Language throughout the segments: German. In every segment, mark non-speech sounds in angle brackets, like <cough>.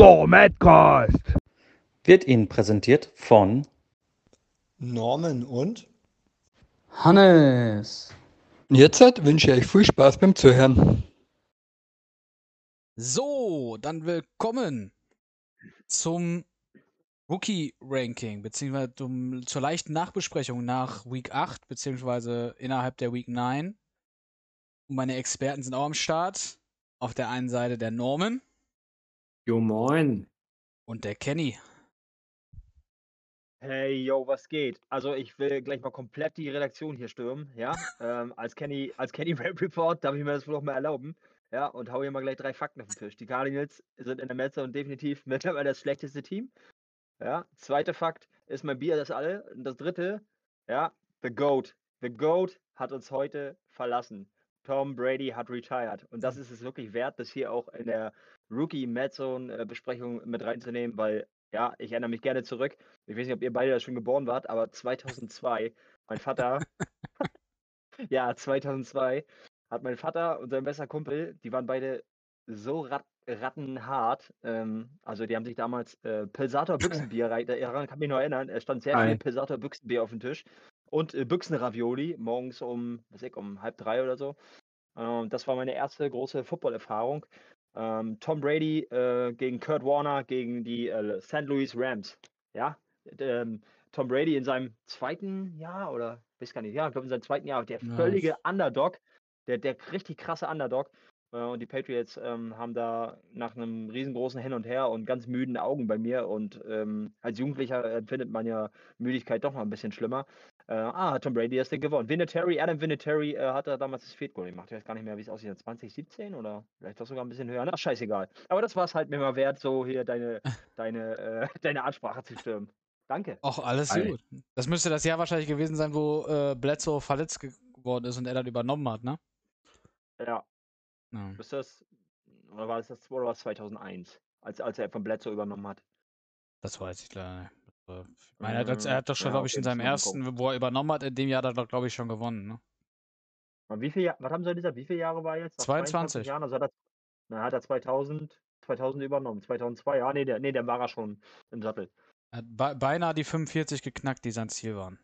Der Madcast wird Ihnen präsentiert von Norman und Hannes. Jetzt wünsche ich euch viel Spaß beim Zuhören. So, dann willkommen zum Rookie-Ranking, beziehungsweise zum, zur leichten Nachbesprechung nach Week 8, beziehungsweise innerhalb der Week 9. Und meine Experten sind auch am Start. Auf der einen Seite der Norman. Jo, moin. Und der Kenny. Hey, yo, was geht? Also ich will gleich mal komplett die Redaktion hier stürmen, ja? ähm, als Kenny, als Kenny <laughs> Rap Report darf ich mir das wohl auch mal erlauben. Ja, und hau hier mal gleich drei Fakten auf den Tisch. Die Cardinals sind in der Metze und definitiv <laughs> mittlerweile das schlechteste Team. Ja, zweiter Fakt ist mein Bier das alle. Und das dritte, ja, The GOAT. The GOAT hat uns heute verlassen. Tom Brady hat retired. Und das ist es wirklich wert, das hier auch in der Rookie Madzone Besprechung mit reinzunehmen, weil ja, ich erinnere mich gerne zurück. Ich weiß nicht, ob ihr beide da schon geboren wart, aber 2002, mein Vater, <laughs> ja, 2002 hat mein Vater und sein bester Kumpel, die waren beide so rat rattenhart. Ähm, also die haben sich damals äh, Pilsator Büchsenbier, daran kann ich mich noch erinnern, es stand sehr viel Pilsator Büchsenbier auf dem Tisch und äh, Büchsenravioli morgens um, was ich, um halb drei oder so. Ähm, das war meine erste große Football-Erfahrung. Ähm, Tom Brady äh, gegen Kurt Warner gegen die äh, St. Louis Rams. Ja, ähm, Tom Brady in seinem zweiten Jahr oder weiß gar nicht, ja, ich glaube in seinem zweiten Jahr, der völlige ja. Underdog, der, der richtig krasse Underdog. Äh, und die Patriots ähm, haben da nach einem riesengroßen Hin und Her und ganz müden Augen bei mir. Und ähm, als Jugendlicher empfindet man ja Müdigkeit doch noch ein bisschen schlimmer. Äh, ah, Tom Brady das Ding gewonnen. Vinatieri, Adam Vinatieri äh, hat da damals das Field Goal gemacht. Ich weiß gar nicht mehr, wie es aussieht. 2017 oder vielleicht doch sogar ein bisschen höher. Na, scheißegal. Aber das war es halt mir mal wert, so hier deine, <laughs> deine, äh, deine Ansprache zu stürmen. Danke. Auch alles Hi. gut. Das müsste das Jahr wahrscheinlich gewesen sein, wo äh, Bledsoe verletzt geworden ist und er dann übernommen hat, ne? Ja. ja. Ist das, oder war das das oder war das 2001, als, als er von Bledsoe übernommen hat? Das weiß ich leider nicht. Ich meine, er hat, er hat doch schon, ja, glaube ich, in seinem ersten, wo er übernommen hat, in dem Jahr hat er, glaube ich, schon gewonnen. Ne? Wie viel, was haben Sie gesagt, wie viele Jahre war er jetzt? Nach 22. Jahren, also hat er, na, hat er 2000, 2000 übernommen, 2002, ja, nee, der, nee, der war er schon im Sattel. Er hat beinahe die 45 geknackt, die sein Ziel waren.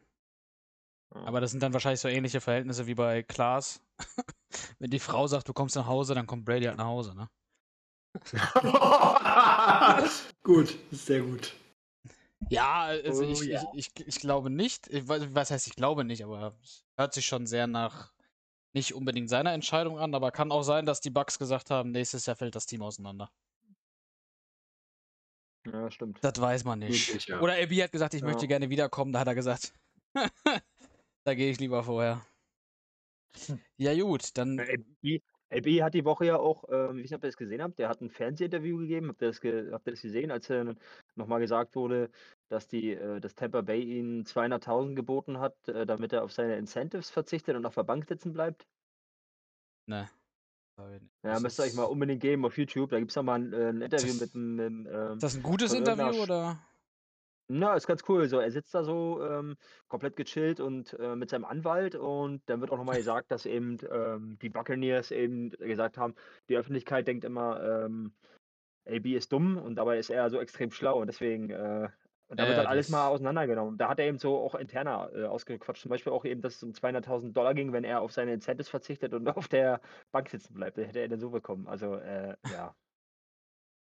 Ja. Aber das sind dann wahrscheinlich so ähnliche Verhältnisse wie bei Klaas. <laughs> Wenn die Frau sagt, du kommst nach Hause, dann kommt Brady halt nach Hause, ne? <laughs> gut, sehr gut. Ja, also oh, ich, ja. Ich, ich, ich, glaube nicht. Ich, was heißt, ich glaube nicht, aber es hört sich schon sehr nach nicht unbedingt seiner Entscheidung an, aber kann auch sein, dass die Bugs gesagt haben, nächstes Jahr fällt das Team auseinander. Ja, stimmt. Das weiß man nicht. Wirklich, ja. Oder Abby hat gesagt, ich ja. möchte gerne wiederkommen, da hat er gesagt, <laughs> da gehe ich lieber vorher. Hm. Ja, gut, dann. Abby, hat die Woche ja auch, ähm, ich weiß nicht, ob ihr das gesehen habt, der hat ein Fernsehinterview gegeben. Habt ihr das, ge habt ihr das gesehen, als er nochmal gesagt wurde, dass die, äh, das Tampa Bay ihm 200.000 geboten hat, äh, damit er auf seine Incentives verzichtet und auf der Bank sitzen bleibt? Ne. Ja, müsst ihr euch mal unbedingt geben auf YouTube. Da gibt es nochmal ein, äh, ein Interview mit einem. Ähm, ist das ein gutes Interview oder? Na, ist ganz cool. So, er sitzt da so ähm, komplett gechillt und äh, mit seinem Anwalt und dann wird auch nochmal <laughs> gesagt, dass eben ähm, die Buccaneers eben gesagt haben, die Öffentlichkeit denkt immer, ähm, AB ist dumm und dabei ist er so extrem schlau und deswegen, äh, und da wird dann alles mal auseinandergenommen. Da hat er eben so auch interner äh, ausgequatscht, zum Beispiel auch eben, dass es um 200.000 Dollar ging, wenn er auf seine Incentives verzichtet und <laughs> auf der Bank sitzen bleibt. Das hätte er dann so bekommen. Also, äh, ja.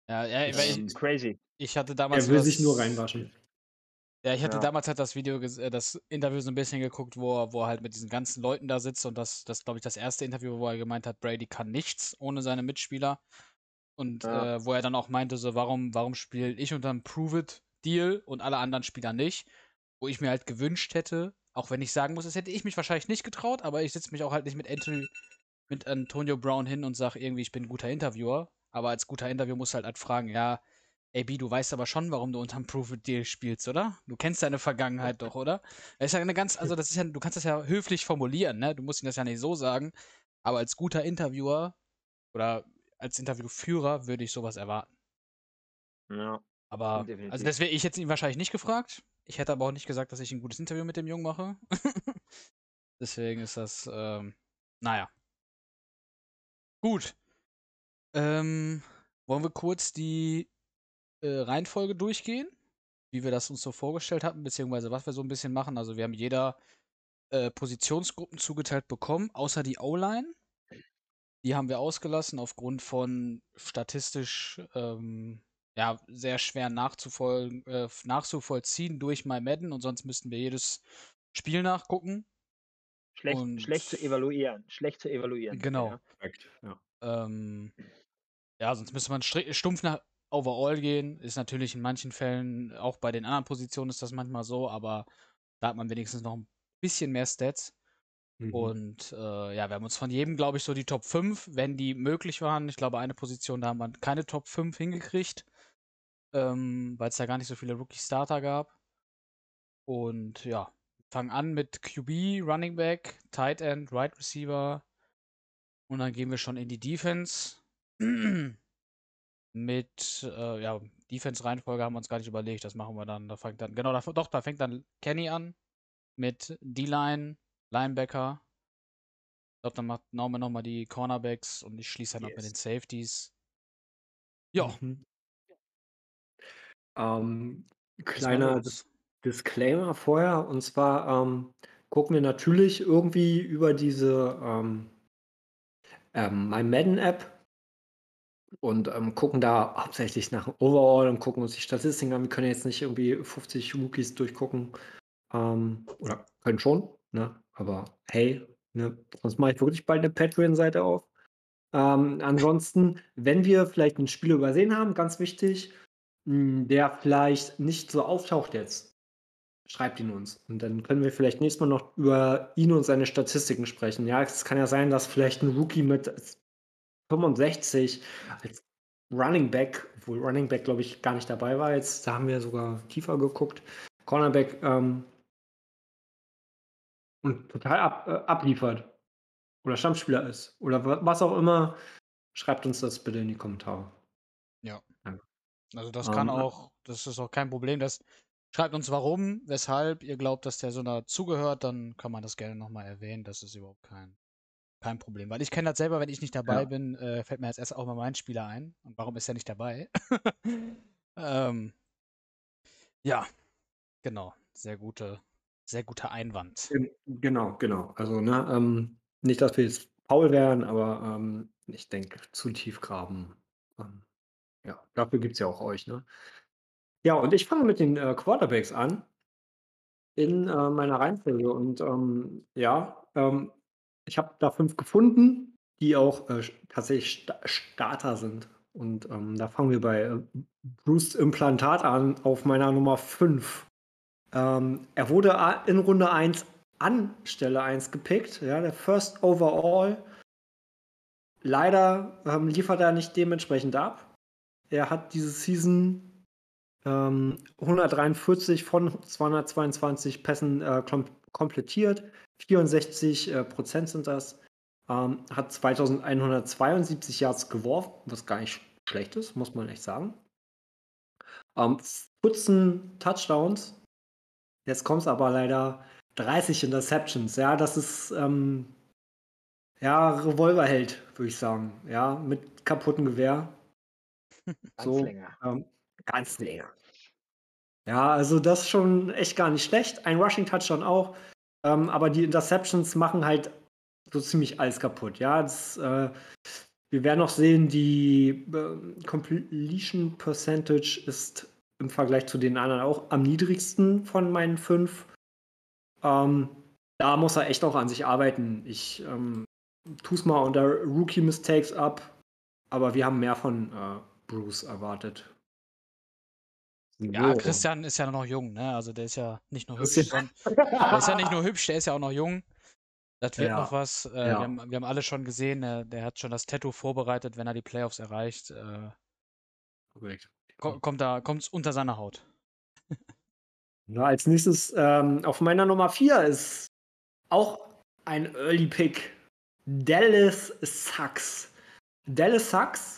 Ja, ja, ähm, ich, crazy. Ich hatte damals. Er will sich nur reinwaschen. Ja, ich hatte ja. damals halt das Video, äh, das Interview so ein bisschen geguckt, wo er, wo er halt mit diesen ganzen Leuten da sitzt und das, das glaube ich, das erste Interview, wo er gemeint hat, Brady kann nichts ohne seine Mitspieler. Und ja. äh, wo er dann auch meinte, so, warum, warum spiele ich unter einem Prove-It-Deal und alle anderen Spieler nicht? Wo ich mir halt gewünscht hätte, auch wenn ich sagen muss, das hätte ich mich wahrscheinlich nicht getraut, aber ich sitze mich auch halt nicht mit Anthony, mit Antonio Brown hin und sage irgendwie, ich bin ein guter Interviewer. Aber als guter Interviewer musst du halt, halt fragen, ja, Ey, B, du weißt aber schon, warum du unterm Proof Deal spielst, oder? Du kennst deine Vergangenheit doch, oder? Das ist ja eine ganz, also das ist ja, du kannst das ja höflich formulieren, ne? Du musst ihm das ja nicht so sagen. Aber als guter Interviewer oder als Interviewführer würde ich sowas erwarten. Ja. Aber, definitiv. also das wäre ich jetzt ihn wahrscheinlich nicht gefragt. Ich hätte aber auch nicht gesagt, dass ich ein gutes Interview mit dem Jungen mache. <laughs> Deswegen ist das, ähm, naja. Gut. Ähm, wollen wir kurz die äh, Reihenfolge durchgehen, wie wir das uns so vorgestellt hatten, beziehungsweise was wir so ein bisschen machen. Also wir haben jeder äh, Positionsgruppen zugeteilt bekommen, außer die O-Line. Die haben wir ausgelassen aufgrund von statistisch ähm, ja, sehr schwer nachzuvoll äh, nachzuvollziehen durch MyMadden und sonst müssten wir jedes Spiel nachgucken. Schlecht, Und- schlecht zu evaluieren. Schlecht zu evaluieren. Genau. Ja. Ja. Ähm, ja, sonst müsste man stumpf nach Overall gehen. Ist natürlich in manchen Fällen, auch bei den anderen Positionen ist das manchmal so, aber da hat man wenigstens noch ein bisschen mehr Stats. Mhm. Und äh, ja, wir haben uns von jedem, glaube ich, so die Top 5, wenn die möglich waren. Ich glaube, eine Position, da haben wir keine Top 5 hingekriegt, ähm, weil es da gar nicht so viele Rookie-Starter gab. Und ja, fangen an mit QB, Running Back, Tight End, Right Receiver. Und dann gehen wir schon in die Defense. <clears throat> mit, äh, ja, Defense-Reihenfolge haben wir uns gar nicht überlegt. Das machen wir dann. Da fängt dann, genau, da, doch, da fängt dann Kenny an mit D-Line, Linebacker. Ich glaube, dann macht Norman nochmal die Cornerbacks und ich schließe dann ab mit Yes. den Safeties. Ja, Mhm. Ähm, kleiner. Dis Disclaimer vorher, und zwar ähm, gucken wir natürlich irgendwie über diese ähm, ähm, My Madden App und ähm, gucken da hauptsächlich nach dem Overall und gucken uns die Statistiken an. Wir können jetzt nicht irgendwie 50 Rookies durchgucken. Ähm, oder können schon, ne? Aber hey, ne? Sonst mache ich wirklich bald eine Patreon-Seite auf. Ähm, ansonsten, wenn wir vielleicht ein Spiel übersehen haben, ganz wichtig, mh, der vielleicht nicht so auftaucht jetzt, schreibt ihn uns. Und dann können wir vielleicht nächstes Mal noch über ihn und seine Statistiken sprechen. Ja, es kann ja sein, dass vielleicht ein Rookie mit 65 als Running Back, obwohl Running Back, glaube ich, gar nicht dabei war jetzt, da haben wir sogar tiefer geguckt, Cornerback ähm, und total ab, äh, abliefert oder Stammspieler ist oder wa- was auch immer, schreibt uns das bitte in die Kommentare. Also das kann Ähm, auch, das ist auch kein Problem. Das schreibt uns warum, weshalb ihr glaubt, dass der so dazugehört, dann kann man das gerne nochmal erwähnen. Das ist überhaupt kein, kein Problem. Weil ich kenne das selber, wenn ich nicht dabei Ja. bin, äh, fällt mir jetzt erst auch mal mein Spieler ein. Und warum ist er nicht dabei? <laughs> ähm, ja, genau. Sehr gute, sehr guter Einwand. Gen- Genau, genau. Also, ne, ähm, nicht, dass wir jetzt faul wären, aber ähm, ich denke, zu tief graben. Ähm, ja, dafür gibt es ja auch euch, ne? Ja, und ich fange mit den äh, Quarterbacks an in äh, meiner Reihenfolge. Und ähm, ja, ähm, ich habe da fünf gefunden, die auch äh, tatsächlich Sta Starter sind. Und ähm, da fangen wir bei äh, Bruce Implantat an, auf meiner Nummer 5. Ähm, er wurde in Runde 1 an Stelle 1 gepickt, ja, der First Overall. Leider ähm, liefert er nicht dementsprechend ab. Er hat diese Season ähm, 143 von 222 Pässen äh, kom komplettiert. 64 äh, Prozent sind das. Ähm, hat 2172 Yards geworfen, was gar nicht schlecht ist, muss man echt sagen. Ähm, 14 Touchdowns. Jetzt kommt es aber leider 30 Interceptions. Ja, das ist ähm, ja Revolverheld, würde ich sagen. Ja, mit kaputtem Gewehr. <laughs> So, Ganzlänger. ähm, ganz länger. Ja, also das ist schon echt gar nicht schlecht. Ein Rushing Touchdown auch. Ähm, aber die Interceptions machen halt so ziemlich alles kaputt. Ja, das, äh, wir werden noch sehen, die äh, Completion Percentage ist im Vergleich zu den anderen auch am niedrigsten von meinen fünf. Ähm, da muss er echt auch an sich arbeiten. Ich ähm, tue es mal unter Rookie Mistakes ab, aber wir haben mehr von äh, Bruce erwartet. Ja. Christian ist ja noch jung, ne? Also der ist ja nicht nur hübsch, sondern der ist ja nicht nur hübsch, der ist ja auch noch jung. Das wird Ja, noch was. Äh, ja. wir, haben, wir haben alle schon gesehen, äh, der hat schon das Tattoo vorbereitet, wenn er die Playoffs erreicht. Äh, Korrekt. Ko kommt da, kommt's unter seiner Haut. Ja, als nächstes ähm, auf meiner Nummer 4 ist auch ein Early Pick. Dallas Sucks. Dallas Sucks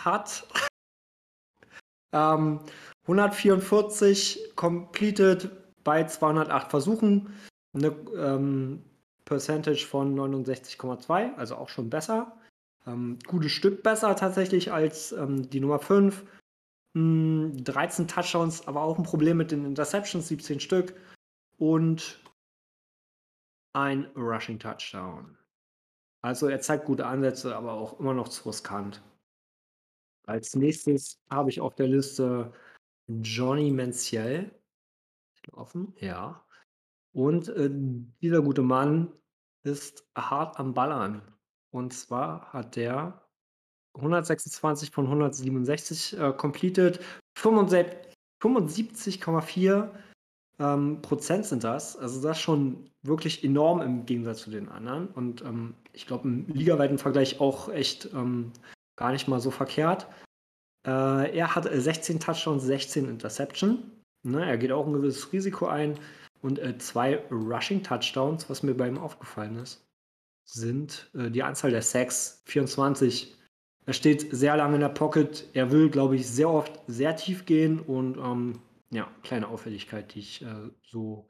hat <laughs> ähm, 144 completed bei 208 Versuchen. Eine ähm, Percentage von 69,2, also auch schon besser. Ähm, gutes Stück besser tatsächlich als ähm, die Nummer 5. Hm, 13 Touchdowns, aber auch ein Problem mit den Interceptions, 17 Stück. Und ein Rushing Touchdown. Also er zeigt gute Ansätze, aber auch immer noch zu riskant. Als nächstes habe ich auf der Liste Johnny Manziel. Offen? Ja. Und äh, dieser gute Mann ist hart am Ballern. Und zwar hat der 126 von 167 äh, completed, 75,4 ähm, Prozent sind das. Also das ist schon wirklich enorm im Gegensatz zu den anderen. Und ähm, ich glaube im ligaweiten Vergleich auch echt ähm, gar nicht mal so verkehrt. Äh, er hat 16 Touchdowns, 16 Interception. Ne, er geht auch ein gewisses Risiko ein. Und äh, zwei Rushing Touchdowns, was mir bei ihm aufgefallen ist, sind äh, die Anzahl der Sacks 24. Er steht sehr lange in der Pocket. Er will, glaube ich, sehr oft sehr tief gehen und ähm, ja, kleine Auffälligkeit, die ich äh, so,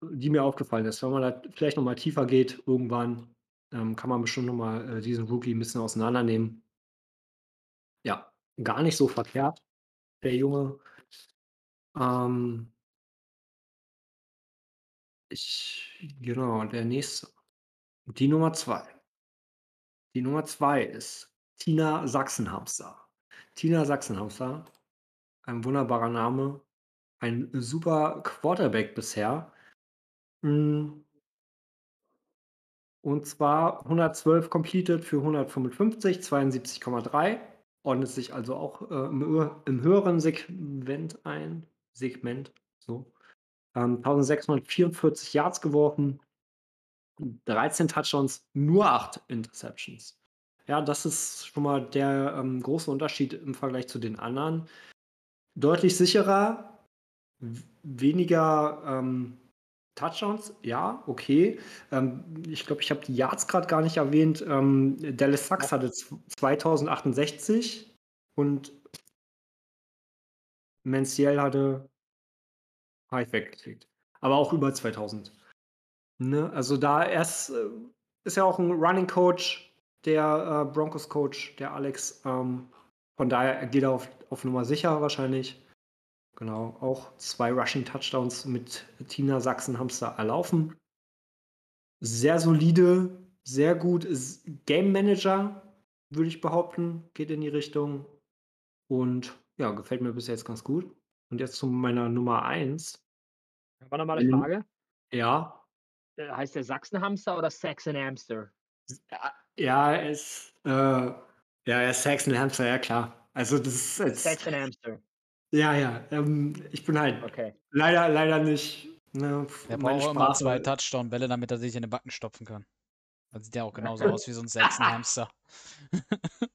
die mir aufgefallen ist. Wenn man da vielleicht nochmal tiefer geht, irgendwann, ähm, kann man bestimmt nochmal äh, diesen Rookie ein bisschen auseinandernehmen. Ja, gar nicht so verkehrt, der Junge. Ähm, ich, genau, der nächste. Die Nummer zwei. Die Nummer zwei ist Tina Sachsenhamster. Tina Sachsenhamster, ein wunderbarer Name, ein super Quarterback bisher. Hm. Und zwar 112 completed für 155, 72,3. Ordnet sich also auch äh, im, im höheren Segment ein. Segment, so. Ähm, 1644 Yards geworfen, 13 Touchdowns, nur 8 Interceptions. Ja, das ist schon mal der ähm, große Unterschied im Vergleich zu den anderen. Deutlich sicherer, weniger ähm, Touchdowns, ja, okay. Ähm, ich glaube, ich habe die Yards gerade gar nicht erwähnt. Ähm, Dallas Sachs hatte 2068 und Menziel hatte habe ich weggeklickt. Aber auch über 2000. Ne? Also da erst äh, ist ja auch ein Running Coach, der äh, Broncos Coach, der Alex. Ähm, von daher geht er auf, auf Nummer sicher wahrscheinlich. Genau, auch zwei Rushing Touchdowns mit Tina Sachsen-Hamster erlaufen. Sehr solide, sehr gut. Game Manager, würde ich behaupten, geht in die Richtung. Und ja, gefällt mir bis jetzt ganz gut. Und jetzt zu meiner Nummer 1. War nochmal eine Frage? Ja. Äh, heißt der Sachsenhamster oder Saxon Hamster? Ja, er ist, äh, ja, er ist Saxon Hamster, ja klar. Also das ist jetzt, Saxon Hamster. Ja, ja. Ähm, ich bin halt okay. leider, leider nicht. Ne, er braucht immer zwei Touchdown-Bälle, damit er sich in den Backen stopfen kann. Dann sieht der auch genauso <laughs> aus wie so ein Saxon Hamster. <laughs>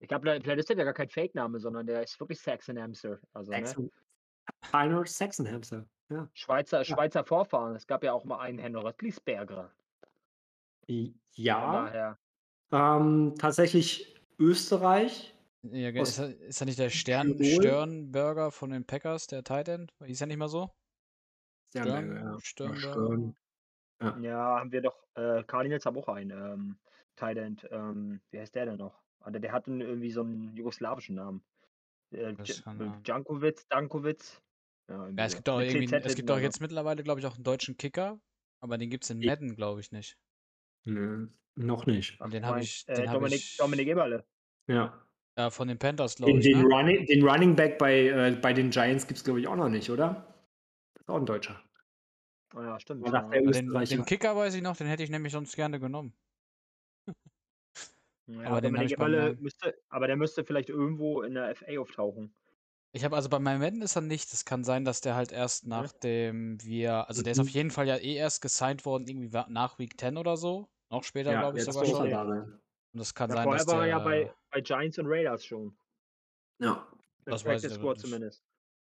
Ich glaube, vielleicht ist der ja gar kein Fake-Name, sondern der ist wirklich Saxon Hamster. Also, Saxon, ne? Einer Saxon-Hamster. Ja. Schweizer, Schweizer Vorfahren. Es gab ja auch mal einen Herrn Röttlisberger. Ja. Ähm, tatsächlich Österreich. Ja, ist, er, ist er nicht der Stern, Sternburger von den Packers, der Titan? Hieß er nicht mal so? Sternburger, ja. Sternburger. Ja. ja, haben wir doch. Äh, Cardinals haben auch einen ähm, Titan. Ähm, wie heißt der denn noch? Der, der hat irgendwie so einen jugoslawischen Namen. Äh, Jankovic, Dankovic. Ja, ja, es gibt auch irgendwie, es gibt auch jetzt mittlerweile, glaube ich, auch einen deutschen Kicker, aber den gibt es in Madden, glaube ich, nicht. Nö, noch nicht. Und den habe ich, äh, den Dominik, ich, Dominik Eberle. Ja. Ja, von den Panthers, glaube Den, ich. den, ne? Running, den Running Back bei, äh, bei den Giants gibt es, glaube ich, auch noch nicht, oder? Das ist auch ein Deutscher. Oh ja, stimmt. Ja. den, den Kicker weiß ich noch, den hätte ich nämlich sonst gerne genommen. Ja, aber den hab Eberle müsste, aber der müsste vielleicht irgendwo in der FA auftauchen. Ich habe also bei meinem Madden ist er nicht. Es kann sein, dass der halt erst Ja. nachdem wir, also der ist auf Mhm. jeden Fall ja eh erst gesigned worden, irgendwie nach Week 10 oder so. Noch später, Ja, glaube ich sogar schon. da sein. Und es kann Ja, sein, vorher dass war er ja der, bei, bei Giants und Raiders schon. Ja. Im Das weiß ich Squad zumindest.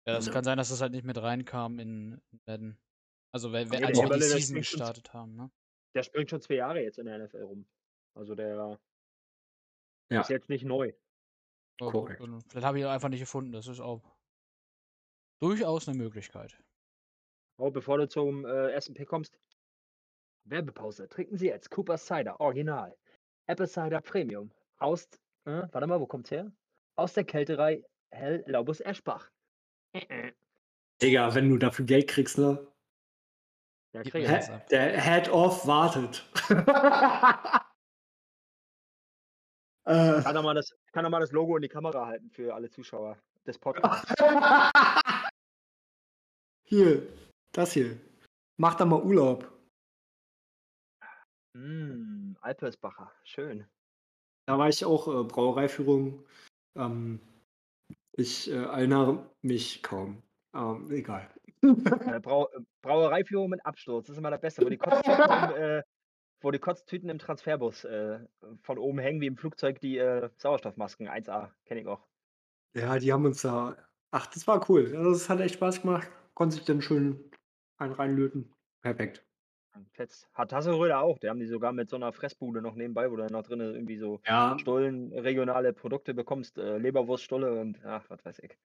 ja, es Ja. kann sein, dass das halt nicht mit reinkam in, in Madden. Also wenn, wenn, Ja, als der wir die der Season springt schon- gestartet haben, ne? Der springt schon zwei Jahre jetzt in der NFL rum. Also der Ja. ist jetzt nicht neu. Korrekt. Vielleicht habe ich ihn einfach nicht gefunden. Das ist auch durchaus eine Möglichkeit. Oh, bevor du zum äh, ersten Pick kommst. Werbepause. Trinken Sie jetzt Cooper Cider Original. Apple Cider Premium. Aus, äh, warte mal, wo kommt's her? aus der Kälterei Hell Laubus Eschbach. Äh, äh. Digga, wenn du dafür Geld kriegst, ne? Ja, krieg ich. der Head-Off wartet. <laughs> <laughs> äh, Kann doch mal das, kann doch mal das Logo in die Kamera halten für alle Zuschauer des Podcasts. <laughs> hier, das hier. Mach da mal Urlaub. mm, Alpersbacher, schön. Da war ich auch äh, Brauereiführung. Ähm, ich äh, erinnere mich kaum. Ähm, egal. Äh, Brau Brauereiführung mit Absturz, das ist immer das Beste, wo die im, <laughs> äh, wo die Kotztüten im Transferbus äh, von oben hängen, wie im Flugzeug die äh, Sauerstoffmasken. 1A, kenne ich auch. Ja, die haben uns da. Ach, das war cool. Also, das hat echt Spaß gemacht. Konnte sich dann schön einen reinlöten. Perfekt. Fetz. Hat Hasseröder auch, die haben die sogar mit so einer Fressbude noch nebenbei, wo du dann noch drin irgendwie so Ja, Stullen, regionale Produkte bekommst, äh, Leberwurststulle und ach, was weiß ich.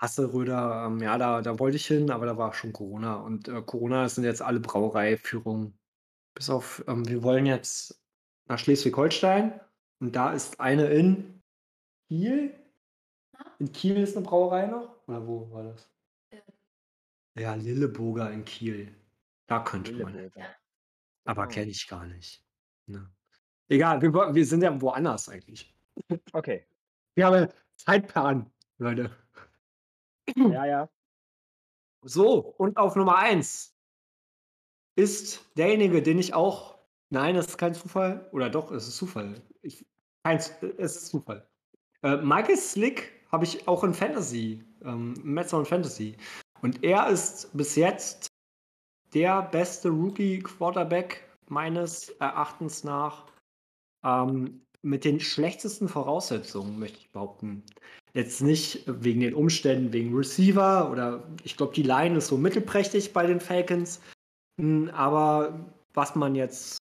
Hasseröder, ähm, ja, da, da wollte ich hin, aber da war schon Corona. Und äh, Corona sind jetzt alle Brauereiführungen. Bis auf, ähm, wir wollen jetzt nach Schleswig-Holstein. Und da ist eine in Kiel. In Kiel ist eine Brauerei noch? Oder wo war das? Ja, Lilleburger in Kiel. Da könnte man. Aber Oh. kenne ich gar nicht. Ne. Egal, wir, wir sind ja woanders eigentlich. Okay. Wir haben ja Zeitplan, Leute. Ja, ja. So, und auf Nummer 1 ist derjenige, den ich auch. Nein, das ist kein Zufall. Oder doch, es ist Zufall. Ich, kein, Z- es ist Zufall. Äh, Michael Slick habe ich auch in Fantasy, ähm, Metzer und Fantasy. Und er ist bis jetzt der beste Rookie-Quarterback meines Erachtens nach. Ähm, mit den schlechtesten Voraussetzungen, möchte ich behaupten. Jetzt nicht wegen den Umständen, wegen Receiver oder ich glaube, die Line ist so mittelprächtig bei den Falcons. Mm, Aber was man jetzt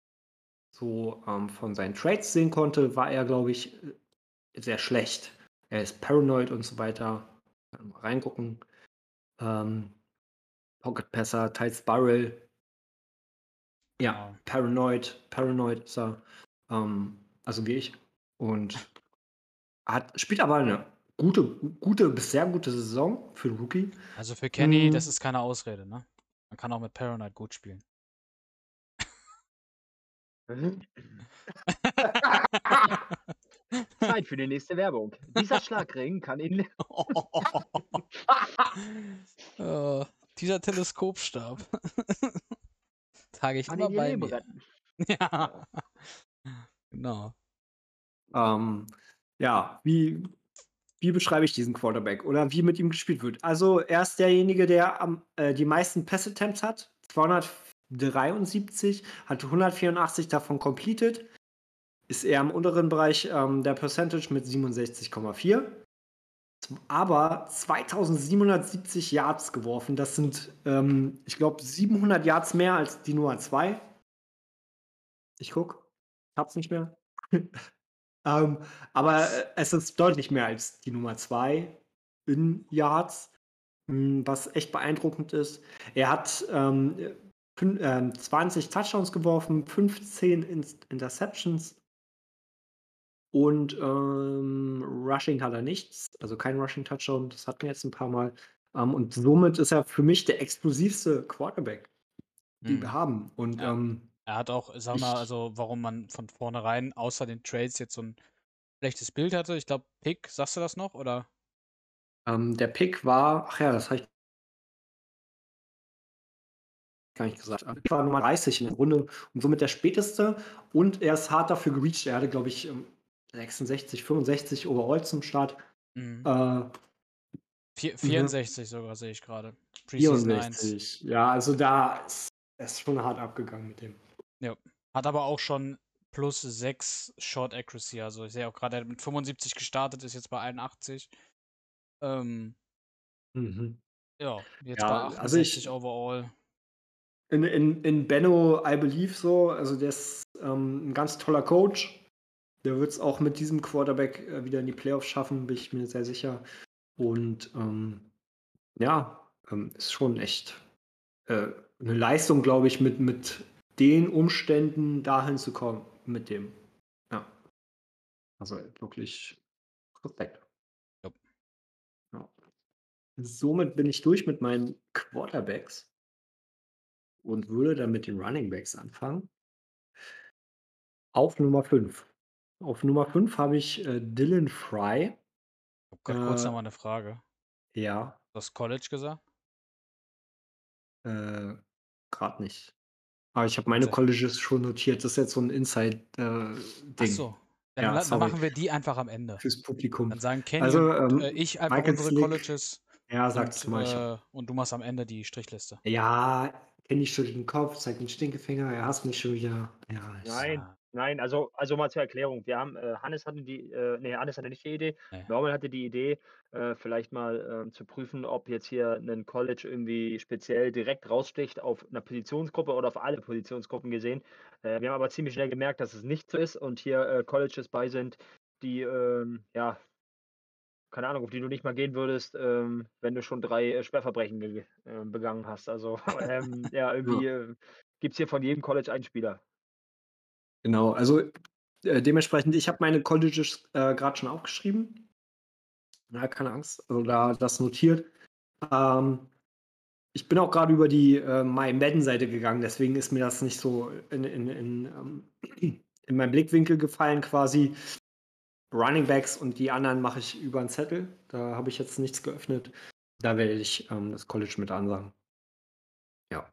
so ähm, von seinen Trades sehen konnte, war er, glaube ich, sehr schlecht. Er ist paranoid und so weiter. Kann mal reingucken. Ähm, Pocket Passer, Tight Spiral. Ja, Genau. paranoid, paranoid ist er. Ähm, also wie ich. Und hat, spielt aber eine gute, gute, bis sehr gute Saison für einen Rookie. Also für Kenny, das Mm. ist keine Ausrede, ne? Man kann auch mit Paranoid gut spielen. <laughs> Zeit für die nächste Werbung. Dieser <laughs> Schlagring kann Ihnen. Äh, <laughs> dieser Teleskopstab. Trage ich Kann immer bei mir. retten. Ja. Genau. Ähm, ja, wie, wie beschreibe ich diesen Quarterback oder wie mit ihm gespielt wird? Also, er ist derjenige, der am, äh, die meisten Pass-Attempts hat. 273, hat 184 davon completed. Ist eher im unteren Bereich ähm, der Percentage mit 67,4. Aber 2770 Yards geworfen. Das sind, ähm, ich glaube, 700 Yards mehr als die Nummer 2. Ich guck. Hab's nicht mehr. <laughs> ähm, aber äh, es ist deutlich mehr als die Nummer 2 in Yards, mh, was echt beeindruckend ist. Er hat ähm, fün- ähm, 20 Touchdowns geworfen, 15 In Interceptions und ähm, Rushing hat er nichts, also kein Rushing-Touchdown, das hatten wir jetzt ein paar Mal. Ähm, und somit ist er für mich der explosivste Quarterback, den Hm. wir haben. Und Ja. ähm, Er hat auch, sag mal, Ich- also warum man von vornherein außer den Trades jetzt so ein schlechtes Bild hatte. Ich glaube, Pick, sagst du das noch? Oder? Ähm, der Pick war, ach ja, das habe ich gar nicht gesagt. Der Pick war Nummer 30 in der Runde und somit der späteste. Und er ist hart dafür gereached. Er hatte, glaube ich, ähm, 66, 65 overall zum Start. Mhm. Äh, Vier, 64 sogar, sehe ich gerade. Preseason 1. 64. Ja, also da ist er ist schon hart abgegangen mit dem. Hat aber auch schon plus 6 Short Accuracy. Also ich sehe auch gerade, er hat mit 75 gestartet, ist jetzt bei 81. Ähm, Mhm. ja, jetzt Ja, bei also 68 ich- overall. In, in, in Benno, I believe so. Also der ist ähm, ein ganz toller Coach. Der wird es auch mit diesem Quarterback äh, wieder in die Playoffs schaffen, bin ich mir sehr sicher. Und ähm, ja, ähm, ist schon echt äh, eine Leistung, glaube ich, mit, mit den Umständen dahin zu kommen mit dem. Ja. Also wirklich Respekt. somit bin ich durch mit meinen Quarterbacks und würde dann mit den Running Backs anfangen. Auf Nummer 5. Auf Nummer 5 habe ich äh, Dylan Fry. Ich habe gerade kurz Äh, nochmal eine Frage. ja, Das College gesagt? äh, gerade nicht. Aber ich habe meine Colleges schon notiert. Das ist jetzt so ein Ach Inside-Ding so. Dann, Ja, dann sorry. machen wir die einfach am Ende. fürs Publikum. Dann sagen Kenny Also, und ähm, äh, ich einfach Michael unsere Slick, Colleges ja, sag's und, mal. Äh, und du machst am Ende die Strichliste. ja, Kenny schüttelt den Kopf, zeigt den Stinkefinger, er hasst mich schon wieder. Ja, Nein, Ah, nein, also, also mal zur Erklärung. Wir haben, äh, Hannes hatte die, äh, nee, Hannes hatte nicht die Idee. Nee. Norman hatte die Idee, äh, vielleicht mal ähm, zu prüfen, ob jetzt hier ein College irgendwie speziell direkt raussticht auf einer Positionsgruppe oder auf alle Positionsgruppen gesehen. Äh, wir haben aber ziemlich schnell gemerkt, dass es nicht so ist und hier äh, Colleges bei sind, die, ähm, ja, keine Ahnung, auf die du nicht mal gehen würdest, ähm, wenn du schon drei äh, Schwerverbrechen ge- äh, begangen hast. Also, <laughs> ähm, <laughs> ja, irgendwie äh, gibt es hier von jedem College einen Spieler. Genau, also äh, dementsprechend, ich habe meine Colleges äh, gerade schon aufgeschrieben. Ja, keine Angst, also da das notiert. Ähm, ich bin auch gerade über die äh, My Madden-Seite gegangen, deswegen ist mir das nicht so in, in, in, ähm, in meinen Blickwinkel gefallen quasi. Running Backs und die anderen mache ich über einen Zettel. Da habe ich jetzt nichts geöffnet. Da werde ich ähm, das College mit ansagen. Ja.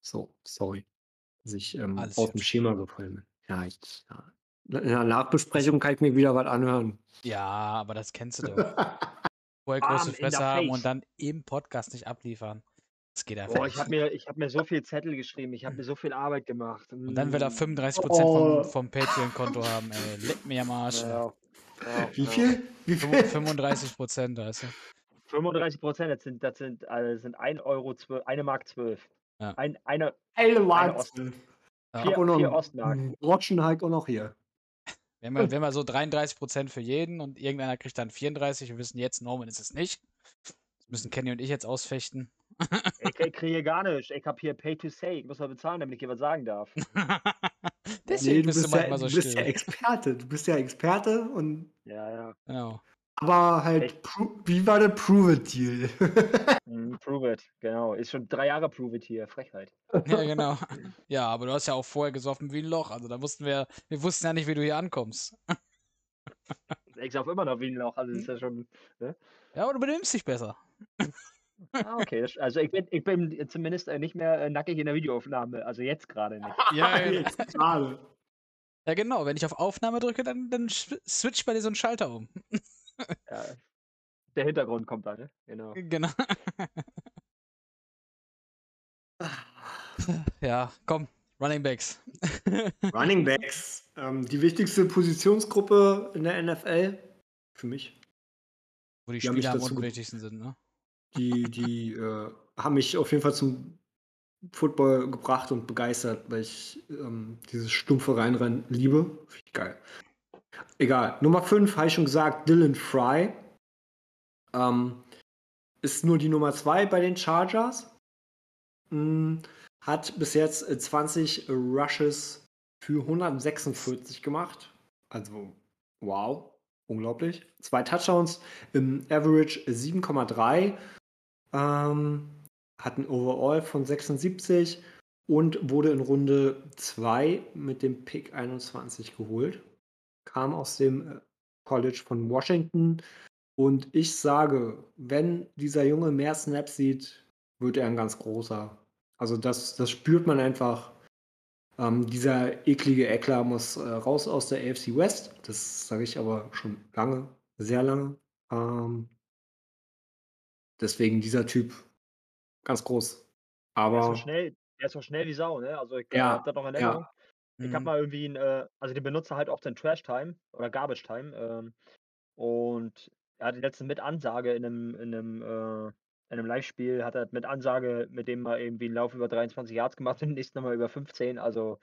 So, sorry, dass ich ähm, Alles aus dem. Schema gefallen bin. Ja, ich, ja. In der Nachbesprechung kann ich mir wieder was anhören. Ja, aber das kennst du doch. <laughs> Vorher große Fresse haben und dann im Podcast nicht abliefern. Das geht einfach Boah, ich habe mir, ich hab mir so <laughs> viel Zettel geschrieben, ich habe mir so viel Arbeit gemacht. Und dann will er Mm. 35% Oh. vom, vom Patreon-Konto haben, ey. Leck mir am Arsch. Ja, ja, Wie viel? Wie viel? <laughs> 35 Prozent, weißt du? 35 Prozent, das sind, das sind, äh, sind 1 Euro, 12, eine Mark 12. Ja. Ein, eine, Eine eine Mark. Ost, Ja. vier, Und noch vier Ostmark. Rotschen halt auch noch hier. Ja- wir haben ja so 33 Prozent für jeden und irgendeiner kriegt dann 34. Wir wissen jetzt, Norman ist es nicht. Das müssen Kenny und ich jetzt ausfechten. Ich, ich <laughs> kriege gar nichts. Ich habe hier Pay to Say. Ich muss mal bezahlen, damit ich hier was sagen darf. <laughs> Deswegen Nee, du bist du bist, ja, manchmal so du bist ja. Experte. Du bist ja Experte und Ja, ja. Genau. Aber halt, wie war der Prove-It-Deal? Mm, <laughs> prove it. Genau. Ist schon drei Jahre Prove it hier. Frechheit. Ja, <laughs> genau. Ja, aber du hast ja auch vorher gesoffen wie ein Loch. Also da wussten wir, wir wussten ja nicht, wie du hier ankommst. <laughs> Ich sauf immer noch wie ein Loch. Also das ist ja schon. Ja, aber du benimmst dich besser. Ah, okay. Das, also ich bin, ich bin zumindest äh, nicht mehr äh, nackig in der Videoaufnahme. Also jetzt gerade nicht. Ja, ja. Jetzt gerade. Ja, genau. Wenn ich auf Aufnahme drücke, dann, dann switcht bei dir so ein Schalter um. Ja. Der Hintergrund kommt da, ne? Genau. Genau. <laughs> <laughs> ja, komm. Running Backs. <laughs> Running Backs. Ähm, die wichtigste Positionsgruppe in der NFL. Für mich. Wo die Die Spieler am unwichtigsten sind, ne? Die, die äh, haben mich auf jeden Fall zum Football gebracht und begeistert, weil ich ähm, dieses stumpfe Reinrennen liebe. Finde ich geil. Egal. Nummer 5 habe ich schon gesagt, Dylan Fry. Ähm, ist nur die Nummer 2 bei den Chargers. Mm, hat bis jetzt äh, 20 Rushes für 146 gemacht. Also, wow. Unglaublich. Zwei Touchdowns im Average 7,3. Ähm, hat ein Overall von 76 und wurde in Runde 2 mit dem Pick 21 geholt. Kam aus dem äh, College von Washington. Und ich sage, wenn dieser Junge mehr Snaps sieht, wird er ein ganz großer. Also das, das spürt man einfach. Ähm, dieser eklige Eckler muss äh, raus aus der AFC West. Das sage ich aber schon lange, sehr lange. Ähm, deswegen dieser Typ ganz groß. Der ist Aber so schnell, der ist so schnell wie Sau, ne? Also ich Ja, hab das noch in ja. Erinnerung. Ich habe Mhm. mal irgendwie ein, äh, also den benutzt er halt auch den Trash Time oder Garbage Time. Ähm, und er hatte letztens mit Ansage in einem, in einem, äh, in einem Live-Spiel, hat er mit Ansage mit dem mal irgendwie einen Lauf über 23 Yards gemacht und <laughs> den nächsten nochmal über 15. Also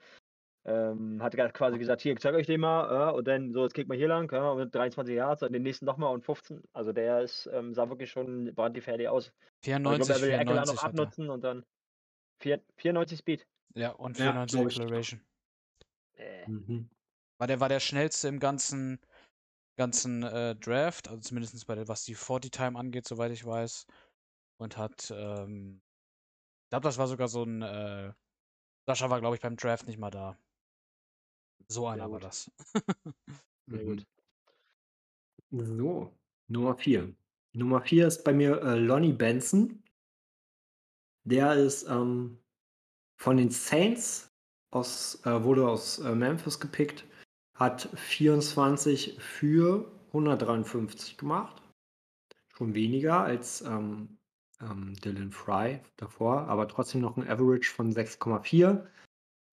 ähm, hat er quasi gesagt, hier, ich zeig euch den mal, ja, und dann so, jetzt geht mal hier lang, ja, und 23 Yards und den nächsten nochmal und 15. Also der ist, ähm, sah wirklich schon brandgefährlich aus. Aber ich glaube, 94, er will den Eckler noch 94 abnutzen und dann vier, 94 Speed. Ja, und Ja, 94 glaub ich. Acceleration. Äh, Mhm. War der, war der schnellste im ganzen, ganzen äh, Draft, also zumindest bei der, was die 40 Time angeht, soweit ich weiß. Und hat, ähm, ich glaube, das war sogar so ein, äh, Sascha war, glaube ich, beim Draft nicht mal da. So einer war gut. das. <laughs> Sehr Mhm. gut. So, Nummer 4. Nummer 4 ist bei mir äh, Lonnie Benson. Der ist ähm, von den Saints aus, äh, wurde aus äh, Memphis gepickt, hat 24 für 153 gemacht. Schon weniger als ähm, ähm, Dylan Fry davor, aber trotzdem noch ein Average von 6,4.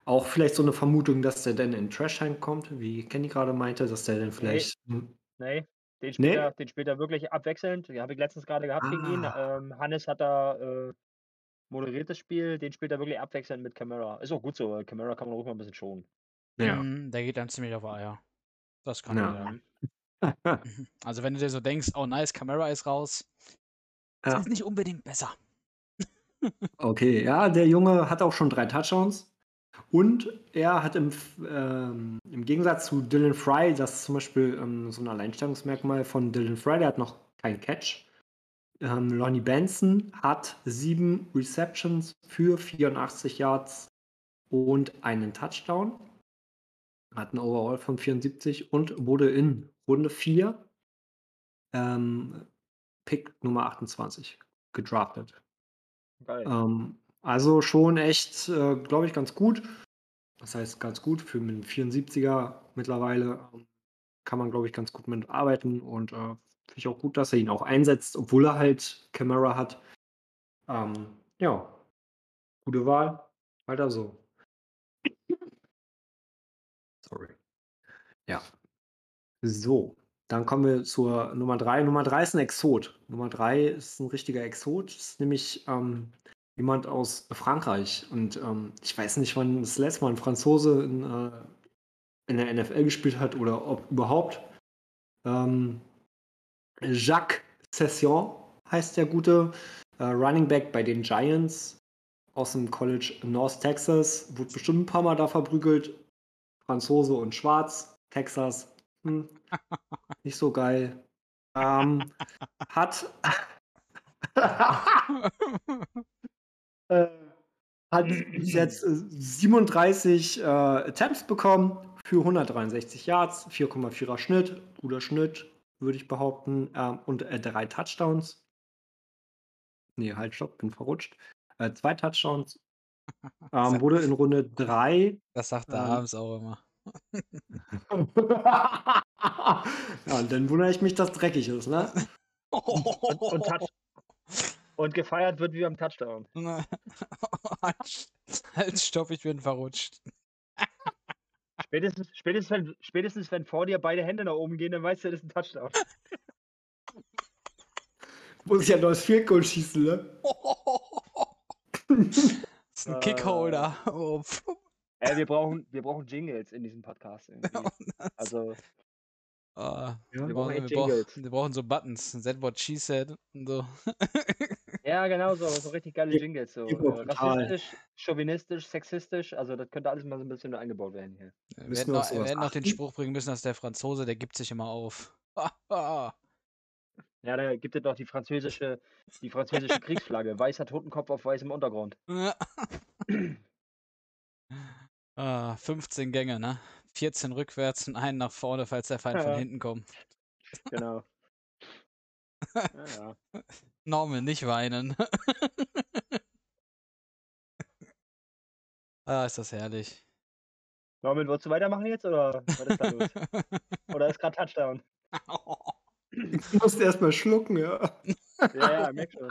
Auch vielleicht so eine Vermutung, dass der dann in Trashheim kommt, wie Kenny gerade meinte, dass der dann vielleicht. hm, Nee, den Nee? spielt, er, den spielt er wirklich abwechselnd. Den habe ich letztens gerade gehabt gegen ihn. Ah. Ähm, Hannes hat da äh, moderiert das Spiel. Den spielt er wirklich abwechselnd mit Camara. Ist auch gut so, weil Camara kann man ruhig mal ein bisschen schonen. Ja. Mhm, der geht dann ziemlich auf Eier. Das kann Ja. sagen. <laughs> Also wenn du dir so denkst, oh nice, Camera ist raus, das Ja. ist nicht unbedingt besser. <laughs> Okay, ja, der Junge hat auch schon drei Touchdowns. Und er hat im, ähm, im Gegensatz zu Dylan Fry, das ist zum Beispiel ähm, so ein Alleinstellungsmerkmal von Dylan Fry, der hat noch keinen Catch. Ähm, Lonnie Benson hat sieben Receptions für 84 Yards und einen Touchdown. Hat einen Overall von 74 und wurde in Runde 4 ähm, Pick Nummer 28 gedraftet. Ähm, also schon echt, äh, glaube ich, ganz gut. Das heißt, ganz gut für einen 74er mittlerweile kann man, glaube ich, ganz gut mit arbeiten und äh, finde ich auch gut, dass er ihn auch einsetzt, obwohl er halt Camera hat. Ähm, ja, gute Wahl. Weiter so. <laughs> Sorry. Ja. So, dann kommen wir zur Nummer 3. Nummer 3 ist ein Exot. Nummer 3 ist ein richtiger Exot. Das ist nämlich ähm, jemand aus Frankreich. Und ähm, ich weiß nicht, wann das letzte Mal ein Franzose in, äh, in der NFL gespielt hat oder ob überhaupt. Ähm, Jacques Session heißt der gute äh, Running Back bei den Giants aus dem College North Texas. Wurde bestimmt ein paar Mal da verprügelt. Franzose und Schwarz. Texas. Hm, <laughs> nicht so geil. Ähm, hat <laughs> <laughs> äh, hat bis jetzt äh, 37 äh, Attempts bekommen für 163 Yards, 4,4er Schnitt, guter Schnitt, würde ich behaupten, ähm, und äh, drei Touchdowns. Nee, halt, stopp, bin verrutscht. Äh, zwei Touchdowns. <laughs> Ähm, wurde in Runde 3 Das sagt er Ähm. abends auch immer. <laughs> ja, und dann wundere ich mich, dass dreckig ist, ne? Und, und, und gefeiert wird wie am Touchdown. halt, <laughs> halt, stopp, ich bin verrutscht. Spätestens, spätestens, wenn, spätestens wenn vor dir beide Hände nach oben gehen, dann weißt du, das ist ein Touchdown. <laughs> Muss ich ja neues Field Goal schießen, ne? Das <laughs> ist ein Äh. Kickholder. Oh, pf. Ey, wir brauchen, wir brauchen Jingles in diesem Podcast. Irgendwie. <laughs> Also, Ah, Ja. wir, brauchen wir, brauchen, wir brauchen so Buttons. That what she said und so. Ja, genau so, so richtig geile Ja, Jingles. So, äh, rassistisch, chauvinistisch, sexistisch. Also, das könnte alles mal so ein bisschen eingebaut werden hier. Wir Müssen hätten wir noch, wir hätten noch den? Spruch bringen müssen, dass der Franzose, der gibt sich immer auf. <laughs> Ja, da gibt es doch die französische, die französische <laughs> Kriegsflagge. Weißer Totenkopf auf weißem Untergrund. <clears throat> ah, 15 Gänge, ne? 14 rückwärts und einen nach vorne, falls der Feind von Ja. hinten kommt. Genau. <laughs> Ja, ja. Norman, nicht weinen. <laughs> ah, ist das herrlich. Norman, wolltest du weitermachen jetzt oder was ist da los? <laughs> Oder ist gerade Touchdown? <laughs> Ich musste erstmal schlucken, ja. Ja, ja, merk schon.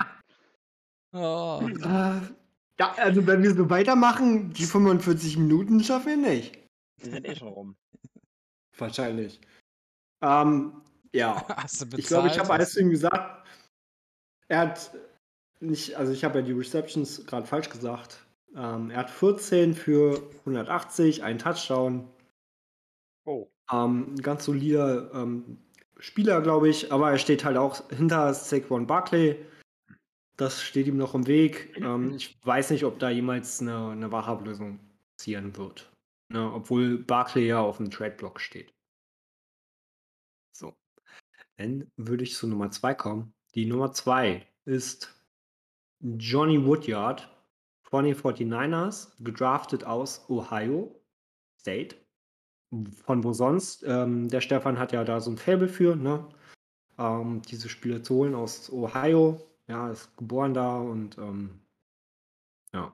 oh. Äh, ja, also wenn wir so weitermachen, die 45 Minuten schaffen wir nicht. Die sind eh schon rum. Wahrscheinlich. Ähm, ja. Hast du bezahlt? Ich glaube, ich habe alles zu ihm gesagt. Er hat nicht, also ich habe ja die Receptions gerade falsch gesagt. Ähm, er hat 14 für 180, einen Touchdown. Oh. Ähm, ein ganz solider ähm, Spieler, glaube ich, aber er steht halt auch hinter Saquon Barkley. Das steht ihm noch im Weg. Ähm, ich weiß nicht, ob da jemals eine, eine Wachablösung passieren wird. Ne, obwohl Barkley ja auf dem Trade-Block steht. So. Dann würde ich zu Nummer 2 kommen. Die Nummer 2 ist Johnny Woodyard von den 49ers, gedraftet aus Ohio State. Von wo sonst? Ähm, der Stefan hat ja da so ein Faible für, ne? Ähm, diese Spieler zu holen aus Ohio. Ja, ist geboren da und ähm, ja.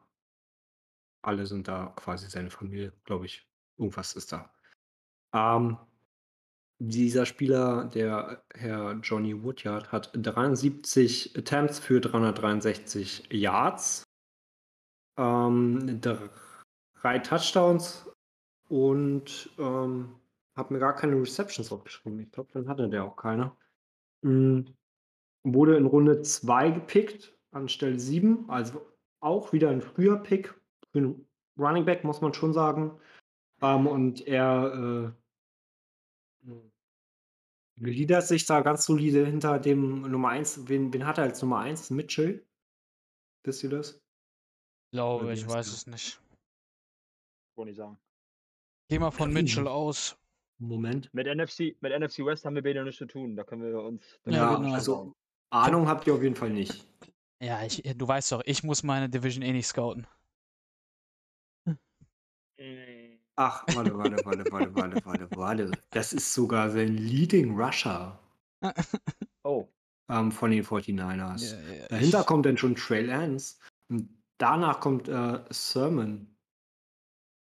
Alle sind da quasi seine Familie, glaube ich. Irgendwas ist da. Ähm, dieser Spieler, der Herr Johnny Woodyard, hat 73 Attempts für 363 Yards, ähm, drei Touchdowns und ähm, habe mir gar keine Receptions aufgeschrieben. Ich glaube, dann hatte der auch keine. Mhm. Wurde in Runde 2 gepickt, anstelle 7, also auch wieder ein früher Pick für einen Running Back, muss man schon sagen. Ähm, und er gliedert sich da ganz solide hinter dem Nummer 1. Wen, wen hat er als Nummer 1? Mitchell? Wisst ihr das? Glaube, ich weiß der? es nicht. Wollte ich sagen. Geh mal von Ja, Mitchell aus. Moment. Mit NFC, mit NFC West haben wir beide nichts zu tun. Da können wir uns. Ja, genau. also Ahnung habt ihr auf jeden Fall nicht. Ja, ich, du weißt doch, ich muss meine Division eh nicht scouten. Mm, Ach, warte, warte, warte, warte, warte, warte, warte. Das ist sogar sein Leading Rusher <laughs> Oh, ähm, von den 49ers. Ja, ja, Dahinter ich- kommt dann schon Trey Lance. Und danach kommt äh, Sermon.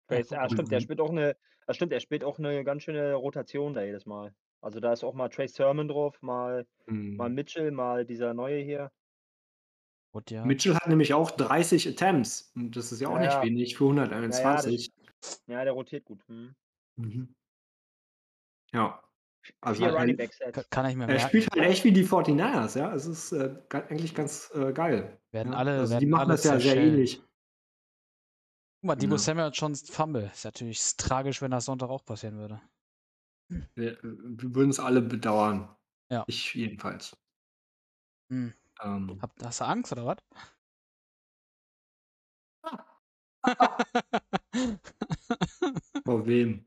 Ah, stimmt, der spielt auch eine, ah, stimmt, er spielt auch eine ganz schöne Rotation da jedes Mal. Also da ist auch mal Trace Sermon drauf, mal, mal Hm. Mitchell, mal dieser neue hier. Woodyard. Mitchell hat nämlich auch 30 Attempts. Und das ist ja auch Ja, nicht ja. wenig für Ja, ja, das, 121. ja, der rotiert gut. Hm. Mhm. Ja. Also Vier er, Sets. Kann ich mir er spielt halt echt wie die 49ers, ja. Es ist äh, eigentlich ganz äh, geil. Werden Ja? alle, Also die werden machen alle das ja sehr zerschellen. ähnlich. Guck mal, Debo Ja. Samuel hat schon Fumble. Ist natürlich tragisch, wenn das Sonntag auch passieren würde. Wir, wir würden es alle bedauern. Ja. Ich jedenfalls. Hm. Ähm, Hab, hast du Angst oder was? Vor wem?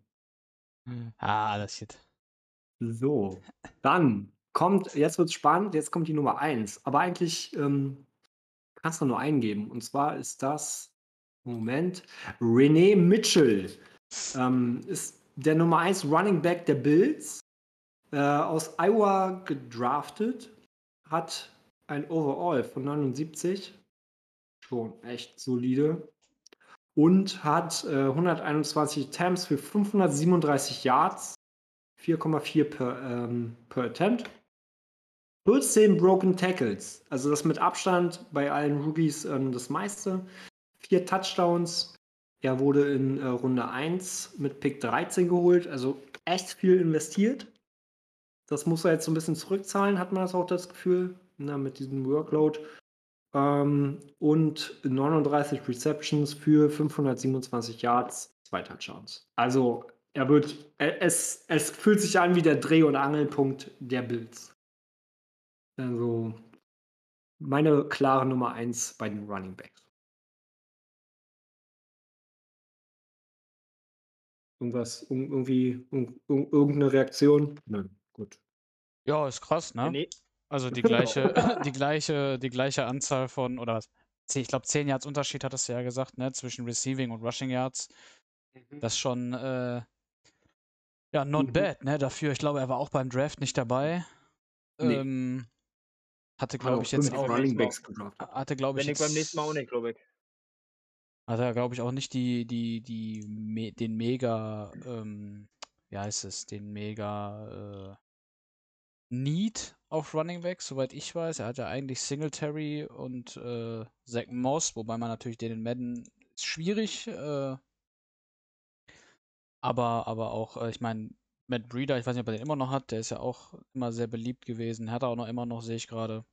<laughs> ah, das shit. So, dann kommt, jetzt wird's spannend, jetzt kommt die Nummer 1. Aber eigentlich ähm, kannst du nur eingeben. Und zwar ist das, Moment, René Mitchell. Ähm, ist der Nummer 1 Running Back der Bills. Äh, aus Iowa gedraftet. Hat ein Overall von 79. Schon echt solide. Und hat äh, 121 Attempts für 537 Yards. 4,4 per, ähm, per Attempt. 14 Broken Tackles. Also das mit Abstand bei allen Rookies ähm, das meiste. Vier Touchdowns. Er wurde in äh, Runde 1 mit Pick 13 geholt. Also echt viel investiert. Das muss er jetzt so ein bisschen zurückzahlen, hat man das auch das Gefühl. Na, mit diesem Workload. Ähm, und 39 Receptions für 527 Yards, zwei Touchdowns. Also er wird, er- es, es fühlt sich an wie der Dreh- und Angelpunkt der Bills. Also meine klare Nummer 1 bei den Running Backs. Irgendwas, ir- irgendwie, ir- ir- irgendeine Reaktion? Nö, gut. Ja, ist krass, ne? Nee, Also die gleiche, <clears throat> die gleiche, die gleiche Anzahl von, oder was? Ich glaube, 10 Yards Unterschied hattest du ja gesagt, ne? Zwischen Receiving und Rushing Yards. Das schon, äh, ja, not Mhm. bad, ne? Dafür, ich glaube, er war auch beim Draft nicht dabei. Nee. Ähm, hatte, Hat glaube ich, jetzt auch, hatte, glaube ich, wenn ich beim nächsten Mal auch nicht, glaube ich. Hat er, glaube ich, auch nicht die, die, die, me den mega, ähm, wie heißt es, den mega, äh, Need auf Running Back, soweit ich weiß. Er hat ja eigentlich Singletary und äh, Zach Moss, wobei man natürlich den in Madden ist schwierig, äh, aber, aber auch, äh, ich meine, Matt Breeder, ich weiß nicht, ob er den immer noch hat, der ist ja auch immer sehr beliebt gewesen, hat er auch noch immer noch, sehe ich gerade.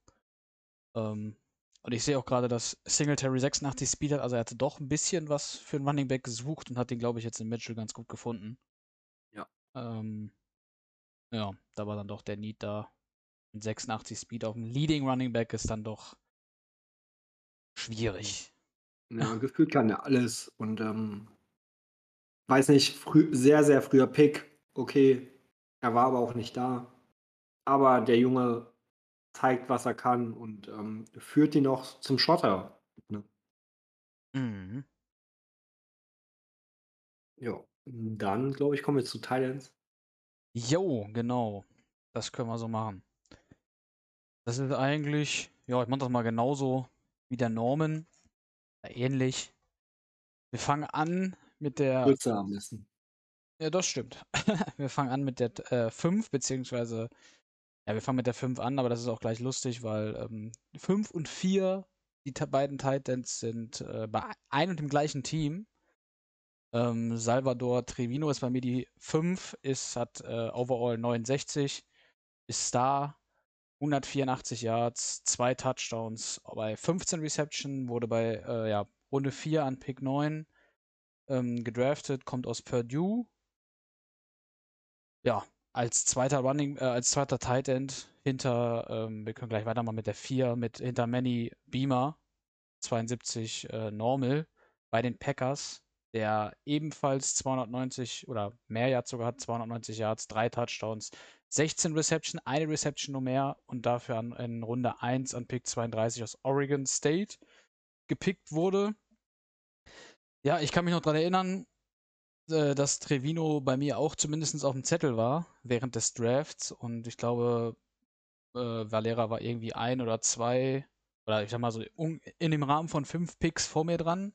Ähm, und ich sehe auch gerade, dass Singletary 86 Speed hat, also er hatte doch ein bisschen was für einen Running Back gesucht und hat den, glaube ich, jetzt in Mitchell ganz gut gefunden. Ja. Ähm, ja, da war dann doch der Need da. Und 86 Speed auf dem Leading Running Back ist dann doch schwierig. Ja, gefühlt kann er alles und ähm, weiß nicht, früh, sehr, sehr früher Pick. Okay, er war aber auch nicht da. aber der Junge zeigt, was er kann und ähm, führt ihn auch zum Schotter. Ne? Mhm. Ja, dann glaube ich, kommen wir zu Thailands. Jo, genau. Das können wir so machen. Das ist eigentlich, ja, ich mache das mal genauso wie der Norman. Ähnlich. Wir fangen an mit der. Kürzer am besten. Ja, das stimmt. <laughs> wir fangen an mit der äh, 5, beziehungsweise, ja, wir fangen mit der 5 an, aber das ist auch gleich lustig, weil ähm, 5 und 4, die beiden Titans, sind äh, bei ein und dem gleichen Team. Ähm, Salvador Trevino ist bei mir die 5, ist, hat äh, overall 69, ist Star, 184 Yards, zwei Touchdowns bei 15 Reception, wurde bei äh, ja, Runde 4 an Pick 9 ähm, gedraftet, kommt aus Purdue. Ja, als zweiter Running, äh, als zweiter Tight End hinter, ähm, wir können gleich weitermachen mit der 4, mit hinter Manny Beamer, 72 äh, Normal bei den Packers, der ebenfalls 290 oder mehr Yards sogar hat, 290 Yards, drei Touchdowns, 16 Reception, eine Reception nur mehr und dafür an, in Runde 1 an Pick 32 aus Oregon State gepickt wurde. Ja, ich kann mich noch daran erinnern, äh, dass Trevino bei mir auch zumindest auf dem Zettel war während des Drafts und ich glaube, äh, Valera war irgendwie ein oder zwei oder ich sag mal so in dem Rahmen von fünf Picks vor mir dran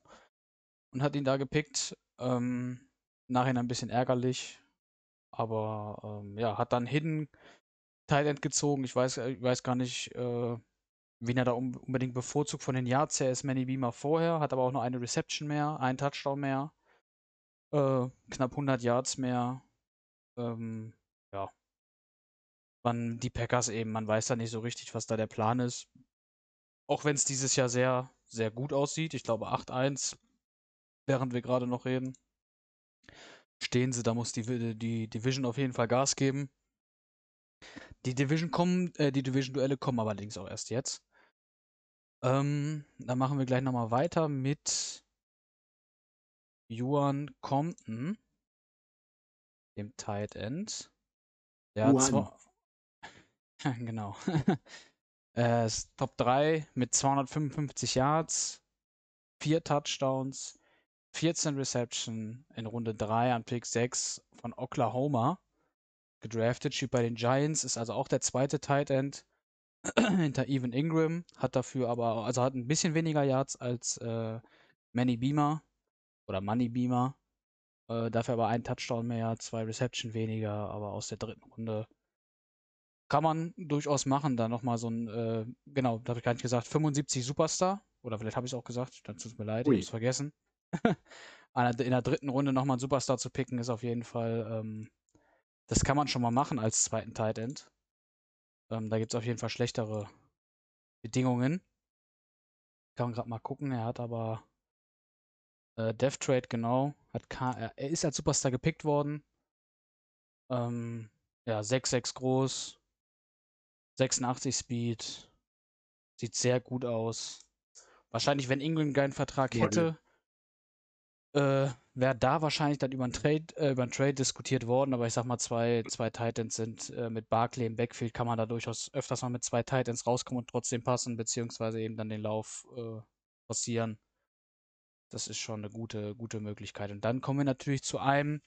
und hat ihn da gepickt. Ähm, nachher ein bisschen ärgerlich, aber ähm, ja, hat dann Hidden Tight gezogen. Ich weiß, ich weiß gar nicht, äh, wen er da unbedingt bevorzugt von den Yards her ist. Manny Beamer vorher, hat aber auch noch eine Reception mehr, einen Touchdown mehr, äh, knapp 100 Yards mehr. Ähm, ja. Man, die Packers eben, man weiß da nicht so richtig, was da der Plan ist. Auch wenn es dieses Jahr sehr, sehr gut aussieht. Ich glaube 8-1 während wir gerade noch reden. Stehen sie, da muss die, die Division auf jeden Fall Gas geben. Die Division kommen, äh, die Division-Duelle kommen allerdings auch erst jetzt. Ähm, dann machen wir gleich nochmal weiter mit Juan Compton, dem Tight End. Der hat zwar. <laughs> genau. <laughs> ist Top 3 mit 255 Yards, 4 Touchdowns, 14 Reception in Runde 3 an Pick 6 von Oklahoma. Gedraftet, spielt bei den Giants, ist also auch der zweite Tight End <clears throat> hinter Evan Ingram, hat dafür aber, also hat ein bisschen weniger Yards als äh, Manny Beamer oder Money Beamer. Äh, dafür aber ein Touchdown mehr, zwei Reception weniger, aber aus der dritten Runde kann man durchaus machen. Da nochmal so ein, äh, genau, da habe ich gar nicht gesagt, 75 Superstar. Oder vielleicht habe ich es auch gesagt, dann tut es mir leid, Ui. ich habe es vergessen. <laughs> in der dritten Runde nochmal einen Superstar zu picken, ist auf jeden Fall, ähm, das kann man schon mal machen als zweiten Tight End. Ähm, da gibt es auf jeden Fall schlechtere Bedingungen. Kann man gerade mal gucken. Er hat aber äh, Death Trade, genau. Hat K er, er ist als Superstar gepickt worden. Ähm, ja, 6'6 groß. 86 Speed. Sieht sehr gut aus. Wahrscheinlich, wenn England keinen Vertrag hätte, äh, wäre da wahrscheinlich dann über einen Trade, äh, über einen Trade diskutiert worden, aber ich sag mal, zwei, zwei Titans sind äh, mit Barclay im Backfield, kann man da durchaus öfters mal mit zwei Titans rauskommen und trotzdem passen, beziehungsweise eben dann den Lauf äh, forcieren. Das ist schon eine gute, gute Möglichkeit. Und dann kommen wir natürlich zu einem,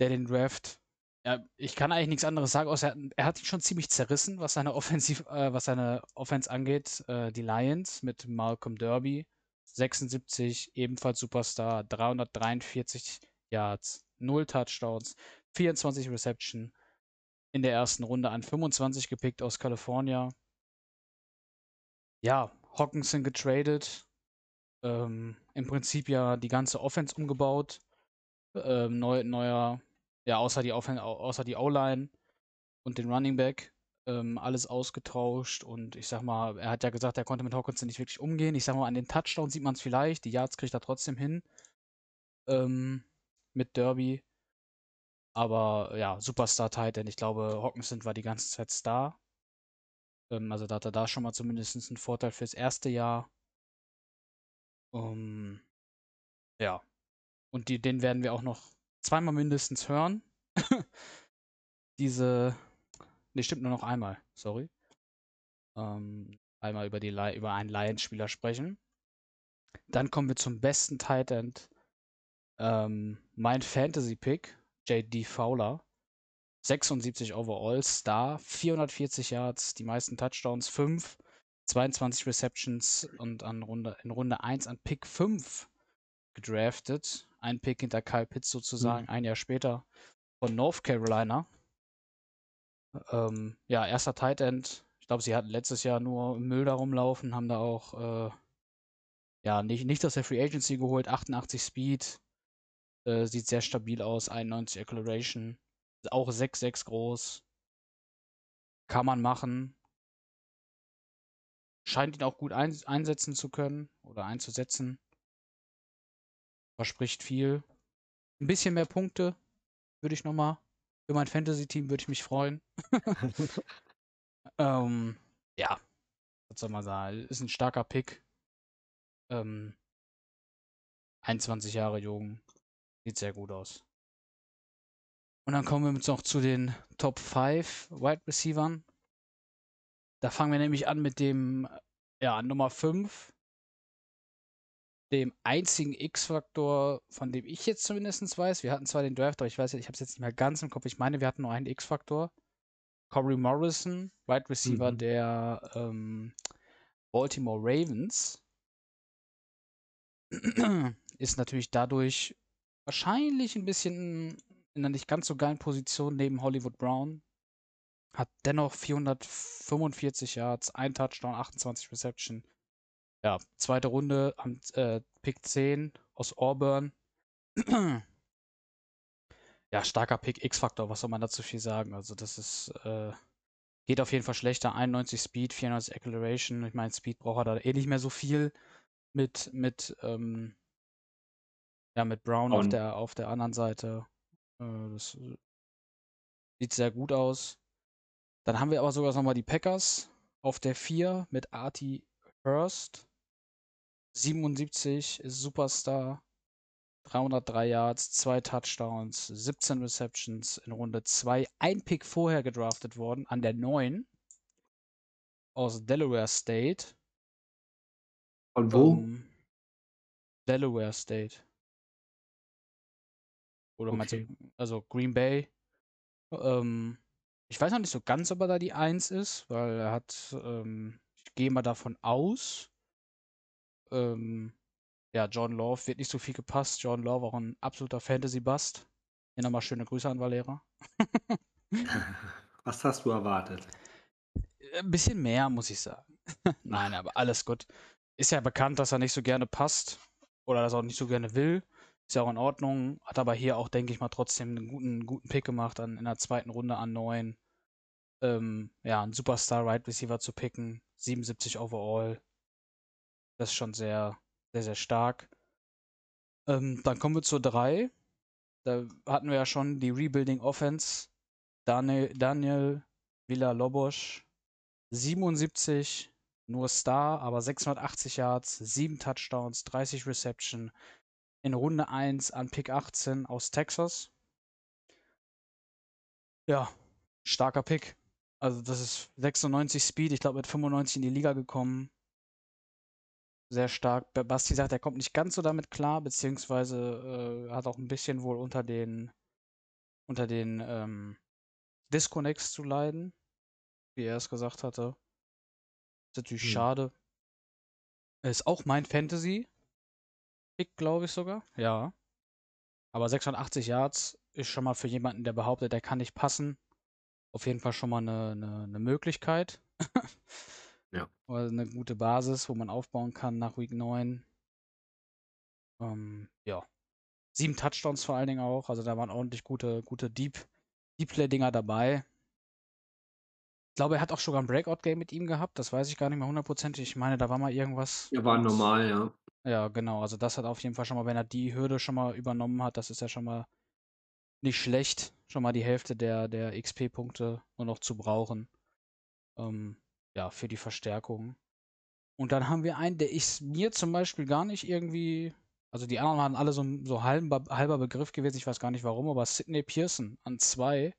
der den Draft, ja, ich kann eigentlich nichts anderes sagen, außer er, er hat ihn schon ziemlich zerrissen, was seine Offensiv, äh, was seine Offense angeht. Äh, die Lions mit Malcolm Derby 76, ebenfalls Superstar, 343 Yards, 0 Touchdowns, 24 Reception in der ersten Runde an 25 gepickt aus Kalifornien. Ja, Hawkinson getradet. Ähm, Im Prinzip ja die ganze Offense umgebaut. Ähm, neu, neuer, ja, außer die, außer die O-Line und den Running Back ähm, alles ausgetauscht und ich sag mal, er hat ja gesagt, er konnte mit Hawkinson nicht wirklich umgehen. Ich sag mal, an den Touchdowns sieht man es vielleicht, die Yards kriegt er trotzdem hin ähm, mit Derby. Aber ja, Superstar Titan. Ich glaube, Hawkinson war die ganze Zeit Star. Ähm, also da hat er da schon mal zumindest einen Vorteil fürs erste Jahr. Um, ja. Und die, den werden wir auch noch zweimal mindestens hören. <laughs> Diese Ne, stimmt nur noch einmal, sorry. Ähm, einmal über, die über einen Lions-Spieler sprechen. Dann kommen wir zum besten Tight End. Ähm, mein Fantasy-Pick, J.D. Fowler. 76 Overall, Star, 440 Yards, die meisten Touchdowns, 5, 22 Receptions und an Runde, in Runde 1 an Pick 5 gedraftet. Ein Pick hinter Kyle Pitts sozusagen, mhm. ein Jahr später von North Carolina. Ähm, ja, erster Tight End. Ich glaube, sie hatten letztes Jahr nur Müll da rumlaufen, haben da auch äh, ja nicht, nicht aus der Free Agency geholt, 88 Speed, äh, sieht sehr stabil aus, 91 Acceleration, auch 6,6 groß. Kann man machen. Scheint ihn auch gut ein, einsetzen zu können oder einzusetzen. Verspricht viel. Ein bisschen mehr Punkte würde ich nochmal. Für mein Fantasy-Team würde ich mich freuen. <laughs> <laughs> ähm, ja, was soll man sagen? Ist ein starker Pick. Ähm, 21 Jahre jung. Sieht sehr gut aus. Und dann kommen wir jetzt noch zu den Top 5 Wide Receivern. Da fangen wir nämlich an mit dem, ja, Nummer 5. Dem einzigen X-Faktor, von dem ich jetzt zumindest weiß. Wir hatten zwar den Draft, aber ich weiß, ich habe es jetzt nicht mehr ganz im Kopf. Ich meine, wir hatten nur einen X-Faktor. Corey Morrison, Wide Receiver mhm. der ähm, Baltimore Ravens. Ist natürlich dadurch wahrscheinlich ein bisschen in einer nicht ganz so geilen Position neben Hollywood Brown. Hat dennoch 445 Yards, ein Touchdown, 28 Reception. Ja, zweite Runde am äh, Pick 10 aus Auburn. ja, starker Pick, X-Faktor, was soll man dazu viel sagen? Also, das ist, äh, geht auf jeden Fall schlechter. 91 Speed, 94 Acceleration. Ich meine, Speed braucht er da eh nicht mehr so viel mit, mit, ähm, ja, mit Brown auf der, auf der anderen Seite. Äh, das äh, sieht sehr gut aus. Dann haben wir aber sogar nochmal die Packers auf der 4 mit Artie Hurst. 77 ist Superstar. 303 Yards, 2 Touchdowns, 17 Receptions in Runde 2. Ein Pick vorher gedraftet worden an der 9 aus Delaware State. Von wo? Um, ähm, Delaware State. Oder okay. meinst du, also Green Bay. Ähm, ich weiß noch nicht so ganz, ob er da die 1 ist, weil er hat, ähm, ich gehe mal davon aus, ähm, ja, John Love wird nicht so viel gepasst. John Love auch ein absoluter Fantasy-Bust. Hier nochmal schöne Grüße an Valera. <laughs> Was hast du erwartet? Ein bisschen mehr, muss ich sagen. <laughs> Nein, aber alles gut. Ist ja bekannt, dass er nicht so gerne passt oder dass er auch nicht so gerne will. Ist ja auch in Ordnung. Hat aber hier auch, denke ich mal, trotzdem einen guten, guten Pick gemacht an, in der zweiten Runde an neun. Ähm, ja, einen Superstar Right Receiver zu picken. 77 overall. Das ist schon sehr, sehr, sehr stark. Ähm, dann kommen wir zur 3. Da hatten wir ja schon die Rebuilding Offense. Daniel, Daniel Villa-Lobos. 77, nur Star, aber 680 Yards, 7 Touchdowns, 30 Reception, in Runde 1 an Pick 18 aus Texas. Ja, starker Pick. Also das ist 96 Speed, ich glaube mit 95 in die Liga gekommen. Sehr stark. Basti sagt, er kommt nicht ganz so damit klar, beziehungsweise äh, hat auch ein bisschen wohl unter den unter den ähm, Disconnects zu leiden, wie er es gesagt hatte. Ist natürlich hm. schade. Ist auch mein Fantasy. Pick, glaube ich sogar. Ja. Aber 680 Yards ist schon mal für jemanden, der behauptet, der kann nicht passen, auf jeden Fall schon mal eine, eine, eine Möglichkeit. <laughs> ja. Oder eine gute Basis, wo man aufbauen kann nach Week 9. Ähm, ja. Sieben Touchdowns vor allen Dingen auch. Also da waren ordentlich gute, gute Deep, Deep Play-Dinger dabei. Ich glaube, er hat auch sogar ein Breakout-Game mit ihm gehabt. Das weiß ich gar nicht mehr hundertprozentig. Ich meine, da war mal irgendwas. Ja, war normal, ja. Ja, genau. Also das hat auf jeden Fall schon mal, wenn er die Hürde schon mal übernommen hat, das ist ja schon mal nicht schlecht, schon mal die Hälfte der, der XP-Punkte nur noch zu brauchen. Ähm, ja, für die Verstärkung. Und dann haben wir einen, der ist mir zum Beispiel gar nicht irgendwie, also die anderen waren alle so, so halber, halber Begriff gewesen, ich weiß gar nicht warum, aber Sidney Pearson an zwei.